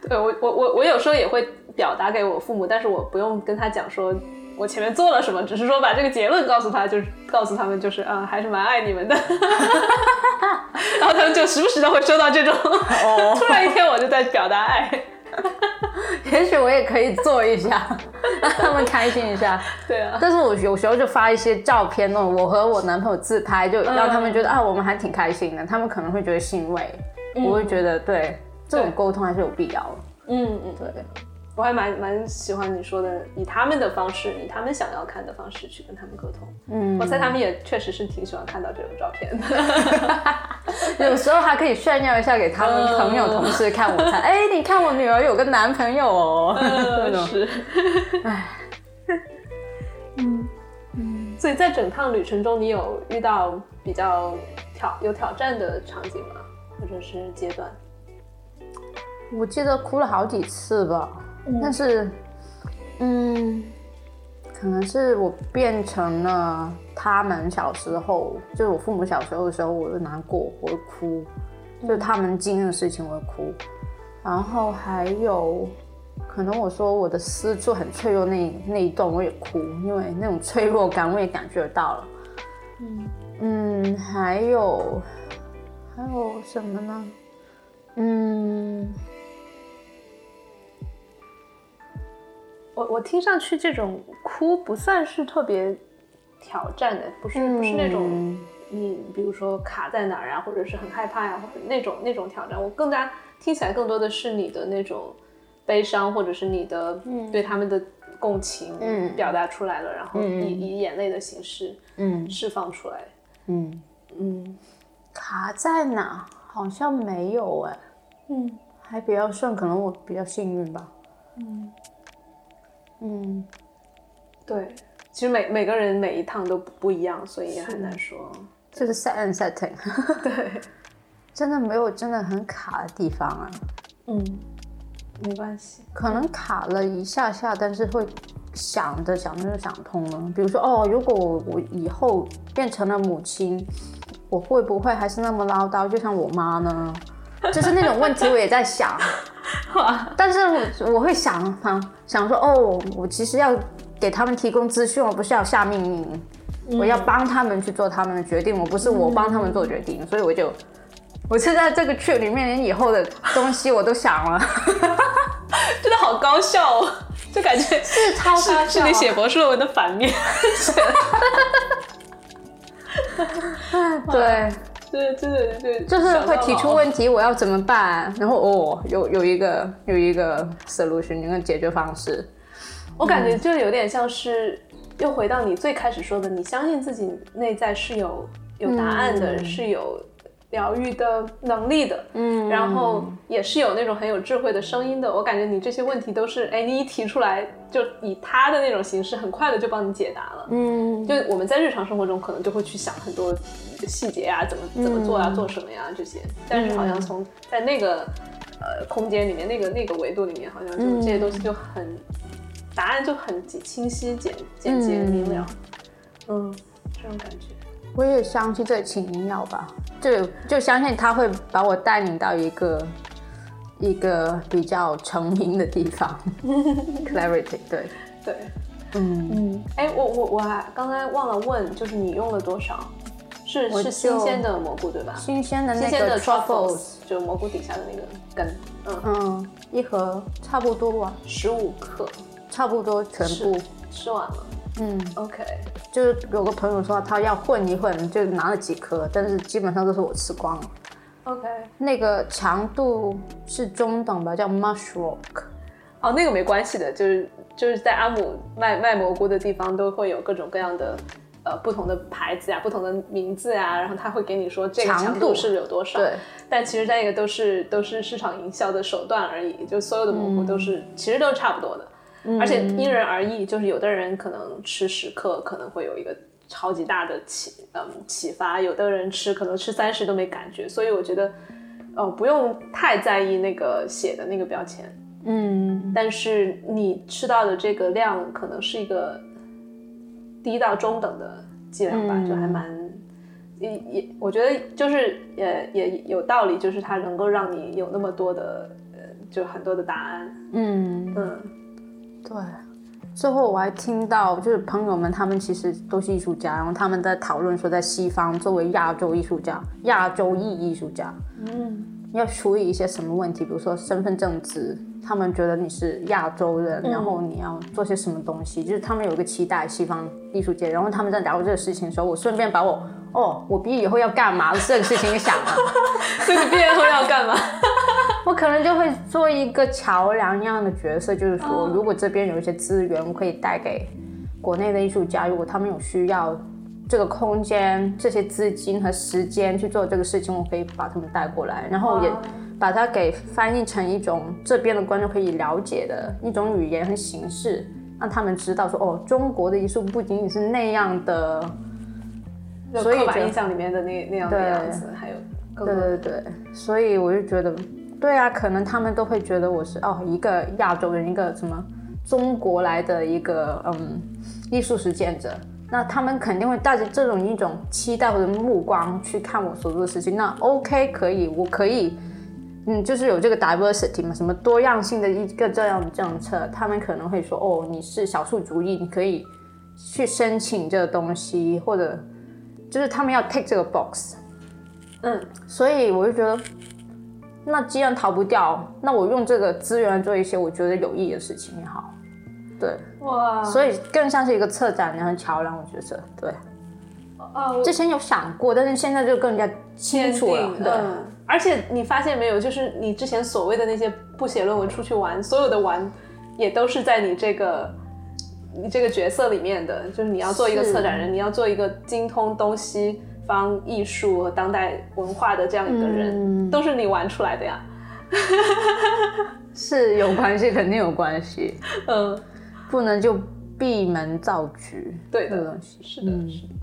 对我我我我有时候也会表达给我父母，但是我不用跟他讲说我前面做了什么，只是说把这个结论告诉他，就是告诉他们就是啊，还是蛮爱你们的。然后他们就时不时的会收到这种，哦 突然一天我就在表达爱。也许我也可以做一下，让他们开心一下。对啊，但是我有时候就发一些照片，那种我和我男朋友自拍，就让他们觉得、啊，我们还挺开心的。他们可能会觉得欣慰，我会觉得对这种沟通还是有必要的。嗯嗯，对，我还蛮蛮喜欢你说的，以他们的方式，以他们想要看的方式去跟他们沟通。嗯我猜他们也确实是挺喜欢看到这种照片的。有时候还可以炫耀一下给他们朋友、同事看我看，哎、你看我女儿有个男朋友哦。是。哎。嗯嗯，所以在整趟旅程中，你有遇到比较挑有挑战的场景吗？或者是阶段？我记得哭了好几次吧，但是，嗯，可能是我变成了他们小时候，就是我父母小时候的时候，我会难过，我会哭，就是他们经历的事情我会哭，然后还有。可能我说我的私处很脆弱那那一段我也哭，因为那种脆弱感我也感觉到了。嗯还有还有什么呢？嗯，我我听上去这种哭不算是特别挑战的，不是、不是那种嗯你比如说卡在哪儿啊，或者是很害怕呀、或者那种那种挑战。我更加听起来更多的是你的那种悲伤，或者是你的对他们的共情嗯表达出来了，然后嗯以以眼泪的形式嗯释放出来。嗯，嗯卡在哪？好像没有哎、嗯还比较顺，可能我比较幸运吧。嗯对，其实每每个人每一趟都不不一样，所以也很难说。就是 set and setting，对，真的没有真的很卡的地方啊。嗯，没关系。可能卡了一下下，但是会想着想着就想通了。比如说，哦，如果我我以后变成了母亲，我会不会还是那么唠叨，就像我妈呢？就是那种问题，我也在想。但是我我会想啊，想说，哦，我其实要给他们提供资讯，我不是要下命令，我要帮他们去做他们的决定，我不是我帮他们做决定，所以我就。我是在这个 trip 里面，连以后的东西我都想了，真的好高效哦，就感觉是超高效是你写博士论文的反面。对，对，真的对，就是会提出问。问题，我要怎么办？然后哦，有有一个有一个 solution，一个解决方式。我感觉就有点像是又回到你最开始说的，你相信自己内在是有有答案的，嗯是有疗愈的能力的，嗯，然后也是有那种很有智慧的声音的。我感觉你这些问题都是，哎，你一提出来，就以他的那种形式，很快的就帮你解答了。嗯，就我们在日常生活中可能就会去想很多细节啊，怎么怎么做啊，做什么呀这些，但是好像从在那个呃空间里面，那个那个维度里面，好像就这些东西就很答案就很清晰、简简洁明了，嗯，这种感觉。我也相信这个请您要吧，就就相信他会把我带领到一个一个比较成名的地方，clarity，对，对，嗯，嗯，哎，我我我还刚才忘了问，就是你用了多少？是我是新就鲜的蘑菇对吧？新鲜的那新鲜的个 truffles，truffles，就蘑菇底下的那个根，嗯，嗯，一盒差不多吧，十五克，差不多全部，吃完了。嗯。OK，就是有个朋友说他要混一混，就拿了几颗，但是基本上都是我吃光了。OK，那个强度是中等吧，叫 mushrock。哦，那个没关系的，就是就是在阿姆卖卖蘑菇的地方都会有各种各样的呃不同的牌子呀、不同的名字呀，然后他会给你说这个强度是有多少。对，但其实那个都是都是市场营销的手段而已，就所有的蘑菇都是、其实都是差不多的，而且因人而异，就是有的人可能吃十克可能会有一个超级大的启嗯启发，有的人吃可能吃三十都没感觉，所以我觉得呃不用太在意那个写的那个标签。嗯，但是你吃到的这个量可能是一个低到中等的剂量吧，嗯就还蛮也也，我觉得就是也也有道理，就是它能够让你有那么多的呃，就很多的答案。嗯，嗯对。最后我还听到，就是朋友们他们其实都是艺术家，然后他们在讨论说，在西方作为亚洲艺术家、亚洲裔艺术家，嗯要处理一些什么问题，比如说身份证字，他们觉得你是亚洲人，然后你要做些什么东西，就是他们有一个期待西方艺术界，然后他们在聊这个事情的时候，我顺便把我哦，我毕业以后要干嘛的这个事情给想了，所以你毕业后要干嘛？我可能就会做一个桥梁一样的角色，就是说，如果这边有一些资源，我可以带给国内的艺术家，如果他们有需要。这个空间、这些资金和时间去做这个事情，我可以把他们带过来，然后也把它给翻译成一种这边的观众可以了解的一种语言和形式，让他们知道说，哦，中国的艺术不仅仅是那样的，所以就刻板印象里面的那那样的样子，还有更对对对，所以我就觉得，对啊，可能他们都会觉得我是哦一个亚洲人，一个什么中国来的一个嗯艺术实践者，那他们肯定会带着这种一种期待或者目光去看我所做的事情。那 OK 可以，我可以，嗯，就是有这个 diversity 嘛，什么多样性的一个这样的政策，他们可能会说哦，你是少数族裔，你可以去申请这个东西，或者就是他们要 take 这个 box。嗯所以我就觉得，那既然逃不掉，那我用这个资源做一些我觉得有意义的事情也好。对，哇，所以更像是一个策展人和桥梁，我觉得对。哦，之前有想过，但是现在就更加清楚了。对，嗯，而且你发现没有，就是你之前所谓的那些不写论文出去玩，所有的玩也都是在你这个你这个角色里面的，就是你要做一个策展人，你要做一个精通东西方艺术和当代文化的这样一个人，嗯。都是你玩出来的呀。是有关系，肯定有关系，嗯，不能就闭门造局。对的这个东西是的，是的。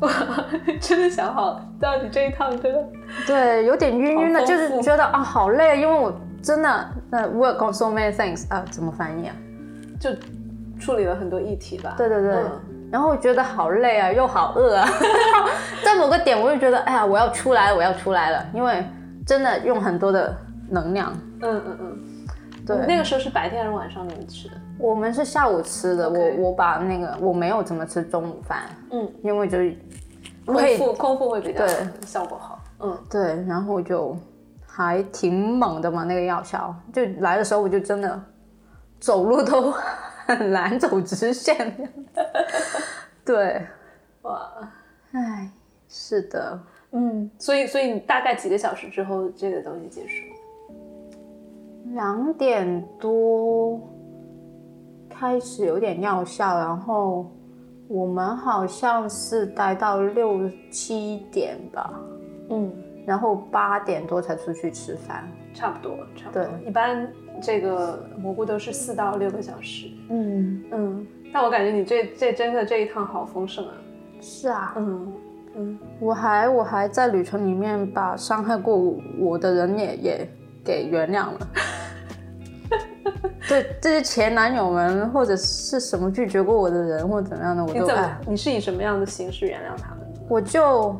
哇，真的想好到底这一趟真的对，有点晕晕的，就是富觉得啊好累，因为我真的那 work on so many things 啊，怎么翻译啊？就处理了很多议题吧。对对对，嗯然后我觉得好累啊，又好饿啊，在某个点我就觉得，哎呀，我要出来了，我要出来了，因为真的用很多的能量。嗯嗯嗯，对，那个时候是白天还是晚上你们吃的？我们是下午吃的我我把那个我没有怎么吃中午饭，嗯，因为就是空腹空腹会比较对。效果好。嗯，对，然后就还挺猛的嘛，那个药效，就来的时候我就真的走路都很难走直线。对，哇，哎，是的，嗯，所以所以你大概几个小时之后这个东西结束？两点多开始有点药效，然后我们好像是待到六七点吧，嗯，然后八点多才出去吃饭。差不多，差不多。对一般这个蘑菇都是四到六个小时。嗯，嗯，但我感觉你这这真的这一趟好丰盛啊。是啊，嗯嗯，我还我还在旅程里面把伤害过我我的人也也给原谅了。对这些前男友们或者是什么拒绝过我的人或者怎么样的，我你怎么都哎，你是以什么样的形式原谅他们？我就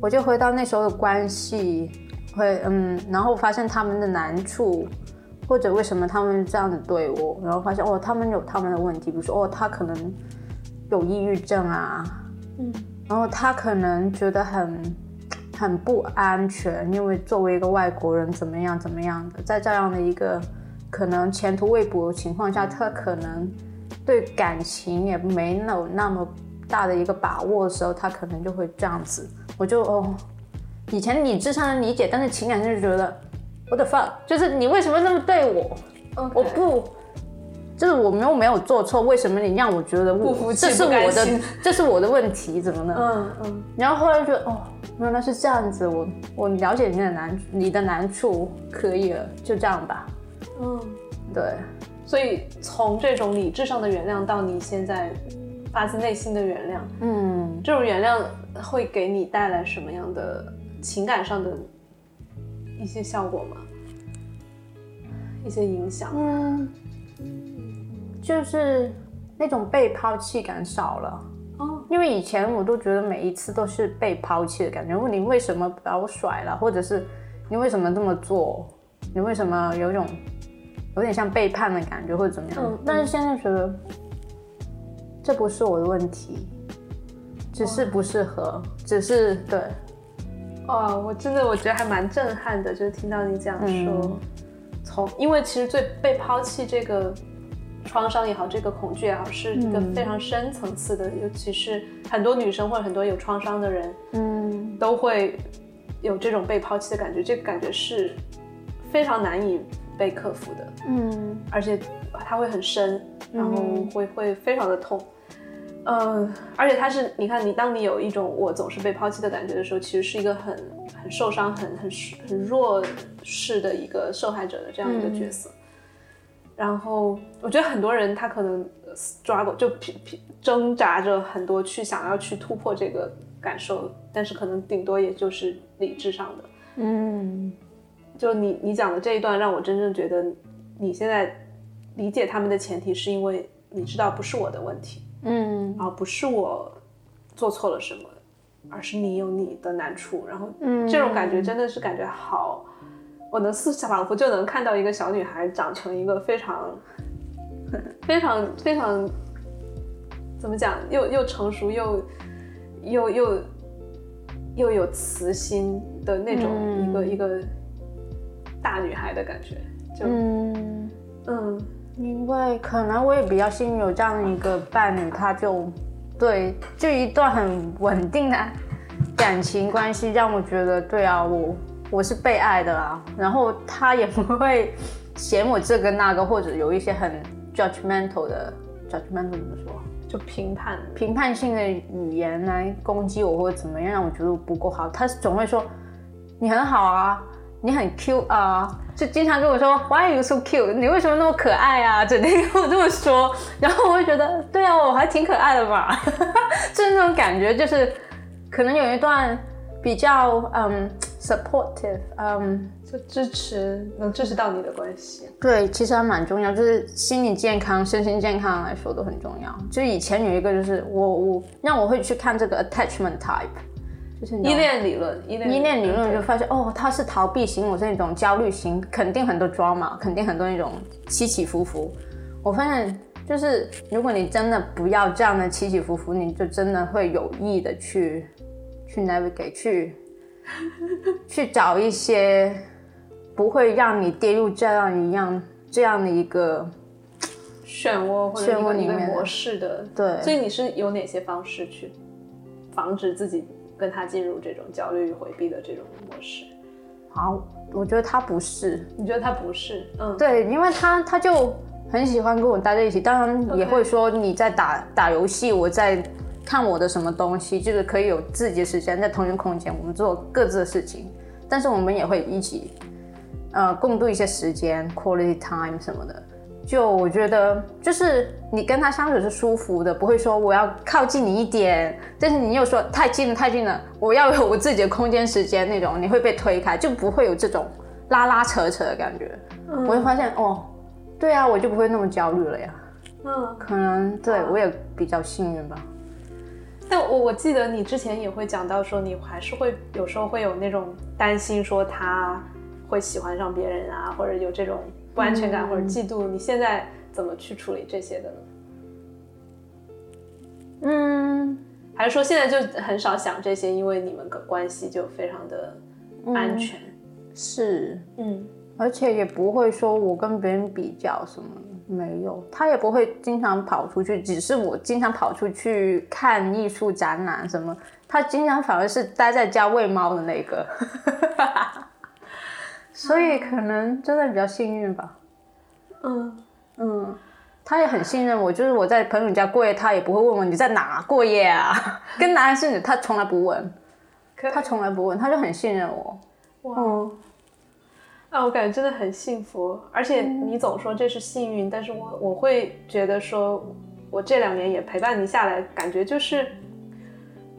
我就回到那时候的关系，会嗯，然后发现他们的难处，或者为什么他们这样子对我，然后发现哦，他们有他们的问题，比如说哦，他可能有抑郁症啊，嗯，然后他可能觉得很很不安全，因为作为一个外国人怎么样怎么样的，在这样的一个可能前途未卜的情况下，他可能对感情也没有那么大的一个把握的时候，他可能就会这样子。我就哦，以前理智上的理解，但是情感上就觉得我的 fuck，就是你为什么那么对我？我不，就是我没有没有做错，为什么你让我觉得我不服气这是我的这是我的问题，怎么呢？嗯嗯，然后后来就觉得哦，原来是这样子，我我了解你的难你的难处，可以了，就这样吧。嗯，对，所以从这种理智上的原谅到你现在发自内心的原谅，嗯，这种原谅会给你带来什么样的情感上的一些效果吗？一些影响？嗯，就是那种被抛弃感少了。哦，因为以前我都觉得每一次都是被抛弃的感觉，问你为什么把我甩了，或者是你为什么这么做，你为什么有种有点像背叛的感觉，或者怎么样？嗯但是现在觉得这不是我的问题，只是不适合，只是对，哦，我真的我觉得还蛮震撼的，就是听到你这样说，嗯。从因为其实最被抛弃这个创伤也好，这个恐惧也好，是一个嗯非常深层次的，尤其是很多女生或者很多有创伤的人嗯都会有这种被抛弃的感觉，这个感觉是非常难以被克服的，嗯而且它会很深，然后嗯会会非常的痛。嗯，而且它是，你看，你当你有一种我总是被抛弃的感觉的时候，其实是一个很很受伤、很很很弱势的一个受害者的这样一个角色。然后我觉得很多人他可能呃 struggle 就拼拼挣扎着很多去想要去突破这个感受，但是可能顶多也就是理智上的。嗯。就你你讲的这一段，让我真正觉得你现在理解他们的前提，是因为你知道不是我的问题，嗯。然后不是我做错了什么，而是你有你的难处，然后嗯。这种感觉真的是感觉好，我能似仿佛就能看到一个小女孩长成一个非常非常非常怎么讲，又又成熟又又又又有慈心的那种嗯一个、一个大女孩的感觉，就嗯。嗯因为可能我也比较幸运有这样一个伴侣，他就对，就一段很稳定的感情关系，让我觉得，对啊，我我是被爱的啊。然后他也不会嫌我这个那个，或者有一些很 judgmental 的 judgmental 怎么说？就评判评判性的语言来攻击我或者怎么样，让我觉得我不够好。他总会说你很好啊，你很 cute 啊，就经常跟我说 Why are you so cute？你为什么那么可爱啊？整天跟我这么说，然后我会觉得对啊，我还挺可爱的嘛，就是那种感觉，就是可能有一段比较嗯 supportive，嗯。就支持能支持到你的关系，对，其实还蛮重要，就是心理健康、身心健康来说都很重要。就以前有一个，就是我我让我会去看这个 attachment type，就是依恋理论，依恋依恋理论就发现哦，他是逃避型，我是那种焦虑型，肯定很多 drama，肯定很多那种起起伏伏。我发现就是如果你真的不要这样的起起伏伏，你就真的会有意的去去 navigate 去去找一些。不会让你跌入这样一样这样的一个漩涡或者一个模式的，对。所以你是有哪些方式去防止自己跟他进入这种焦虑回避的这种模式？好，我觉得他不是。你觉得他不是？嗯，对，因为他他就很喜欢跟我待在一起，当然也会说你在打打游戏，我在看我的什么东西，就是可以有自己的时间在同一个空间，我们做各自的事情，但是我们也会一起。呃，共度一些时间，quality time 什么的，就我觉得，就是你跟他相处是舒服的，不会说我要靠近你一点，但是你又说太近了，太近了，我要有我自己的空间时间那种，你会被推开，就不会有这种拉拉扯扯的感觉。我会发现，哦，对啊，我就不会那么焦虑了呀。嗯，可能对我也比较幸运吧。但我我记得你之前也会讲到说，你还是会有时候会有那种担心，说他。会喜欢上别人啊，或者有这种不安全感或者嫉妒，你现在怎么去处理这些的呢？嗯，还是说现在就很少想这些，因为你们的关系就非常的安全。是，嗯，而且也不会说我跟别人比较什么，没有，他也不会经常跑出去，只是我经常跑出去看艺术展览什么，他经常反而是待在家喂猫的那个。所以可能真的比较幸运吧，嗯。嗯，他也很信任我，就是我在朋友家过夜，他也不会问我你在哪过夜啊，跟男生他从来不问，他从来不问，他就很信任我。哇，啊，我感觉真的很幸福，而且你总说这是幸运，但是我我会觉得说，我这两年也陪伴你下来，感觉就是，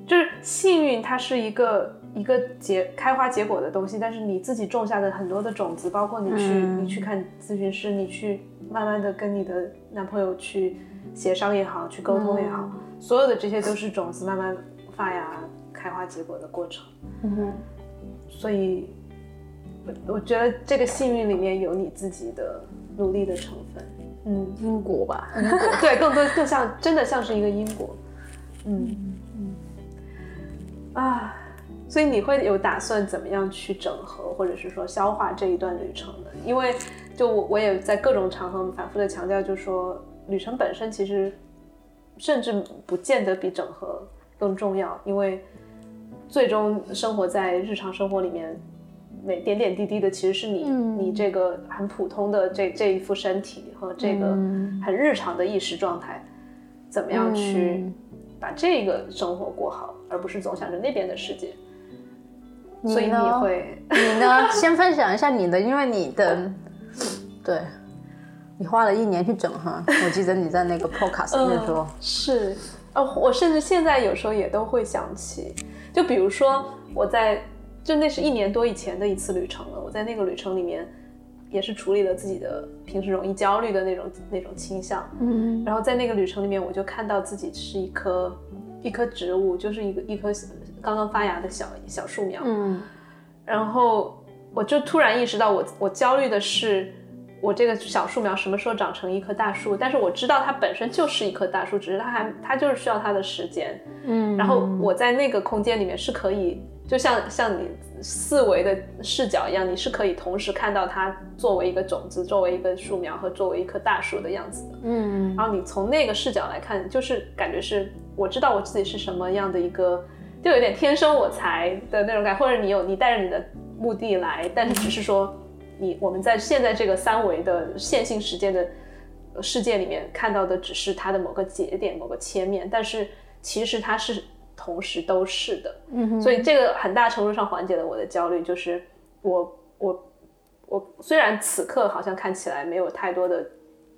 就是幸运，它是一个。一个结开花结果的东西，但是你自己种下的很多的种子，包括你去你去看咨询师，你去慢慢的跟你的男朋友去协商也好，去沟通也好，所有的这些都是种子慢慢发芽、开花结果的过程。嗯哼，所以，我我觉得这个幸运里面有你自己的努力的成分。嗯，因果吧，因果对，更多更像真的像是一个因果。嗯嗯啊。所以你会有打算怎么样去整合，或者是说消化这一段旅程呢？因为就我我也在各种场合反复的强调，就是说旅程本身其实甚至不见得比整合更重要，因为最终生活在日常生活里面，每点点滴滴的其实是你你这个很普通的这这一副身体和这个很日常的意识状态，怎么样去把这个生活过好，而不是总想着那边的世界。所以你会，你呢？先分享一下你的，因为你的，对，你花了一年去整哈。我记得你在那个 podcast 里面说，是，哦，我甚至现在有时候也都会想起，就比如说我在，就那是一年多以前的一次旅程了。我在那个旅程里面，也是处理了自己的平时容易焦虑的那种那种倾向。嗯，然后在那个旅程里面，我就看到自己是一棵一棵植物，就是一个一棵。刚刚发芽的小小树苗，嗯，然后我就突然意识到，我我焦虑的是我这个小树苗什么时候长成一棵大树？但是我知道它本身就是一棵大树，只是它还它就是需要它的时间，嗯，然后我在那个空间里面是可以，就像像你四维的视角一样，你是可以同时看到它作为一个种子，作为一个树苗和作为一棵大树的样子的，嗯，然后你从那个视角来看，就是感觉是。我知道我自己是什么样的一个，就有点天生我材的那种感，或者你有你带着你的目的来，但是只是说你我们在现在这个三维的线性时间的世界里面看到的只是它的某个节点、某个切面，但是其实它是同时都是的。嗯，所以这个很大程度上缓解了我的焦虑，就是我我我虽然此刻好像看起来没有太多的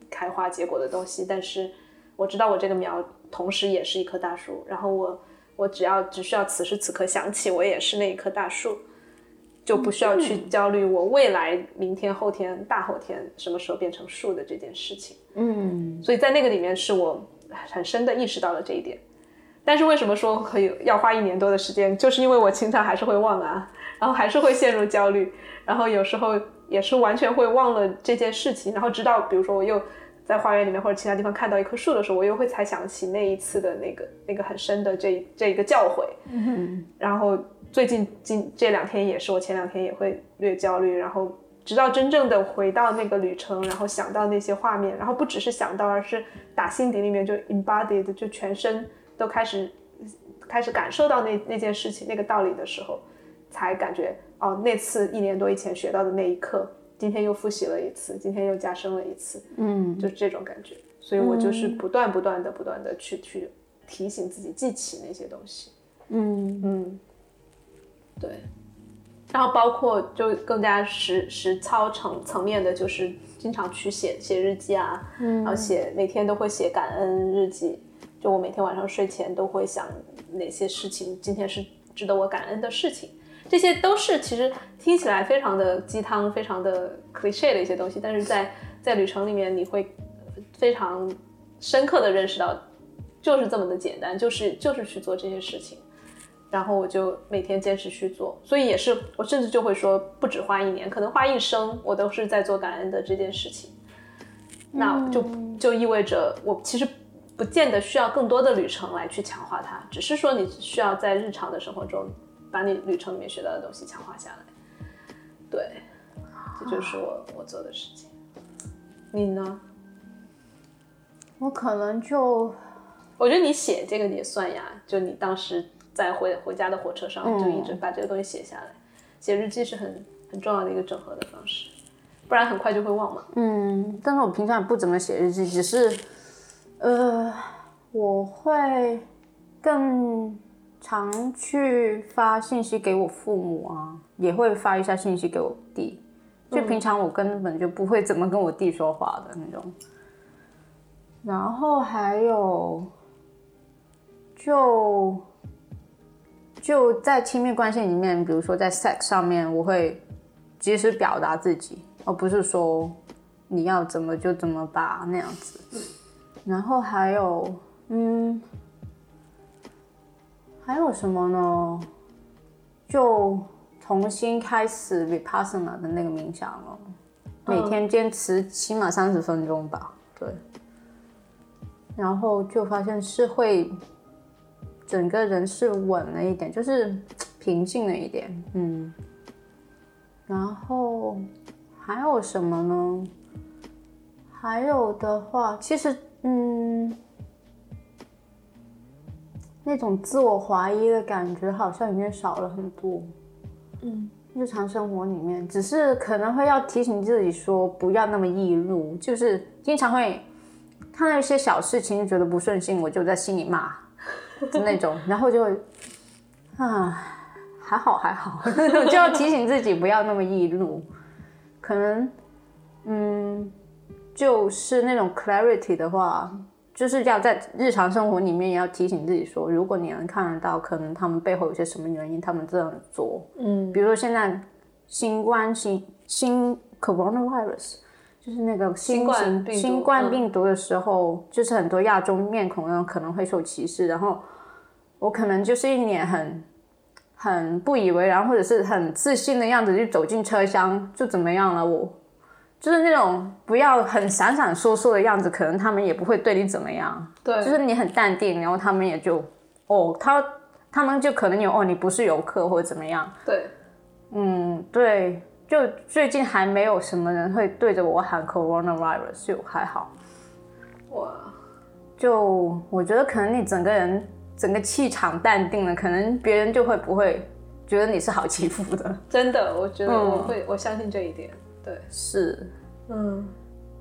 开花结果的东西，但是我知道我这个苗同时也是一棵大树，然后我我只要只需要此时此刻想起我也是那一棵大树。就不需要去焦虑我未来明天、后天、大后天什么时候变成树的这件事情。嗯，所以在那个里面是我很深的意识到了这一点。但是为什么说可以要花一年多的时间？就是因为我经常还是会忘啊，然后还是会陷入焦虑，然后有时候也是完全会忘了这件事情。然后直到比如说我又在花园里面或者其他地方看到一棵树的时候，我又会才想起那一次的那个那个很深的这这一个教诲。嗯，然后。最近今这两天也是，我前两天也会略焦虑，然后直到真正的回到那个旅程，然后想到那些画面，然后不只是想到，而是打心底里面就 embodied，就全身都开始开始感受到那那件事情那个道理的时候，才感觉哦，那次一年多以前学到的那一刻，今天又复习了一次，今天又加深了一次，嗯，就是这种感觉，所以我就是不断不断的不断的去去提醒自己记起那些东西，嗯。嗯。对，然后包括就更加实实操层层面的，就是经常去写写日记啊，嗯。然后写每天都会写感恩日记，就我每天晚上睡前都会想哪些事情今天是值得我感恩的事情，这些都是其实听起来非常的鸡汤，非常的 cliche 的一些东西，但是在在旅程里面你会非常深刻的认识到，就是这么的简单，就是就是去做这些事情。然后我就每天坚持去做，所以也是我甚至就会说，不止花一年，可能花一生，我都是在做感恩的这件事情。那就就意味着我其实不见得需要更多的旅程来去强化它，只是说你需要在日常的生活中把你旅程里面学到的东西强化下来。对，这就是我我做的事情。你呢？我可能就，我觉得你写这个也算呀，就你当时。在回回家的火车上，就一直把这个东西写下来。写日记是很很重要的一个整合的方式，不然很快就会忘嘛。嗯，但是我平常也不怎么写日记，只是，呃，我会更常去发信息给我父母啊，也会发一下信息给我弟。就平常我根本就不会怎么跟我弟说话的那种。然后还有，就。就在亲密关系里面，比如说在 sex 上面，我会及时表达自己，而不是说你要怎么就怎么吧那样子。然后还有，嗯，还有什么呢？就重新开始 vipassana 的那个冥想了，每天坚持起码三十分钟吧。对，然后就发现是会。整个人是稳了一点，就是平静了一点，嗯。然后还有什么呢？还有的话，其实，嗯，那种自我怀疑的感觉好像已经少了很多。嗯，日常生活里面，只是可能会要提醒自己说，不要那么易怒，就是经常会看到一些小事情觉得不顺心，我就在心里骂。就那种，然后就啊，还好还好，就要提醒自己不要那么易怒。可能，嗯，就是那种 clarity 的话，就是要在日常生活里面也要提醒自己说，如果你能看得到，可能他们背后有些什么原因，他们这样做。嗯，比如说现在新冠新新 coronavirus。就是那个新冠新冠病毒的时候，就是很多亚洲面孔那种可能会受歧视，然后我可能就是一脸很很不以为然，或者是很自信的样子就走进车厢，就怎么样了？我就是那种不要很闪闪烁烁的样子，可能他们也不会对你怎么样。对，就是你很淡定，然后他们也就哦，他他们就可能有哦，你不是游客或者怎么样。对，嗯，对。就最近还没有什么人会对着我喊 coronavirus，就还好。哇，就我觉得可能你整个人整个气场淡定了，可能别人就会不会觉得你是好欺负的。真的，我觉得嗯我会，我相信这一点。对，是，嗯，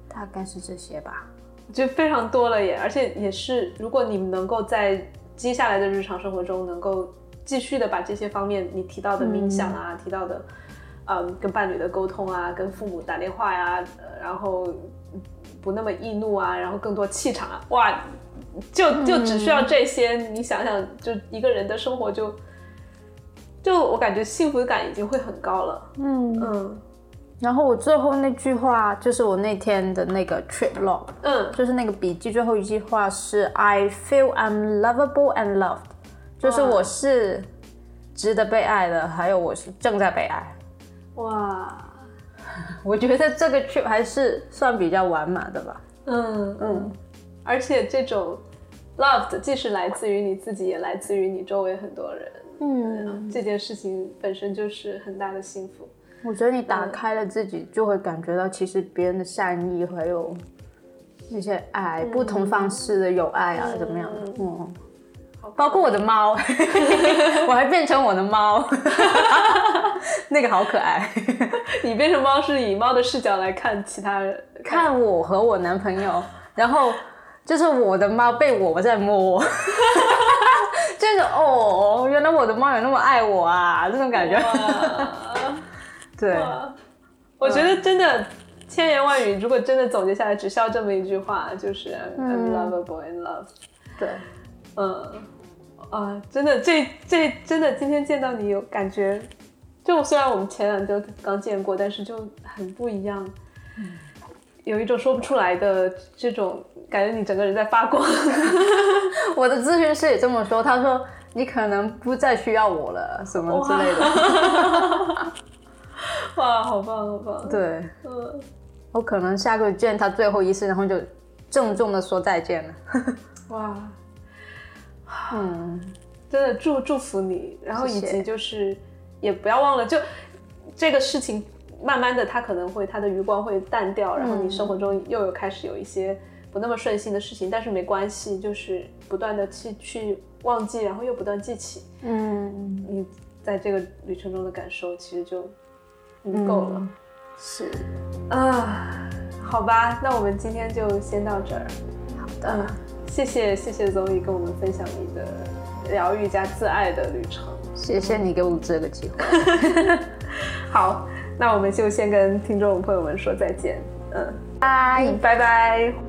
大概是这些吧。就非常多了耶，而且也是，如果你们能够在接下来的日常生活中，能够继续的把这些方面你提到的冥想啊，提到的，嗯，跟伴侣的沟通啊，跟父母打电话呀、呃然后不那么易怒啊，然后更多气场啊，哇，就就只需要这些，你想想，就一个人的生活就，就我感觉幸福感已经会很高了，嗯，嗯然后我最后那句话就是我那天的那个 trip log，嗯就是那个笔记最后一句话是 I feel I'm lovable and loved，就是我是值得被爱的，还有我是正在被爱。哇，我觉得这个 trip 还是算比较完满的吧。嗯嗯，而且这种 loved 既是来自于你自己，也来自于你周围很多人。嗯，这件事情本身就是很大的幸福。我觉得你打开了自己，就会感觉到其实别人的善意还有那些爱，不同方式的有爱啊，怎么样？的？嗯，包括我的猫，我还变成我的猫，那个好可爱。你变成猫是以猫的视角来看其他人，看我和我男朋友，然后就是我的猫被我在摸，就是哦，原来我的猫有那么爱我啊，这种感觉。哇。对，我觉得真的千言万语，如果真的总结下来，只需要这么一句话，就是 I'm lovable and loved。对，嗯，啊，真的，这这真的，今天见到你有感觉，就虽然我们前两周刚见过，但是就很不一样，有一种说不出来的这种感觉，你整个人在发光。我的咨询师也这么说，他说你可能不再需要我了，什么之类的。哇，好棒，好棒！对，嗯，我可能下个月见他最后一次，然后就郑重的说再见了。哇，嗯，真的祝祝福你，然后以及就是也不要忘了，就这个事情慢慢的它可能会它的余光会淡掉，然后你生活中又有开始有一些不那么顺心的事情，但是没关系，就是不断的去去忘记，然后又不断记起，嗯，你在这个旅程中的感受其实就嗯够了、是啊。好吧，那我们今天就先到这儿。好嗯的，，谢谢谢谢 Zoe 跟我们分享你的疗愈加自爱的旅程。谢谢你给我这个机会。好，那我们就先跟听众朋友们说再见。嗯，拜。拜拜。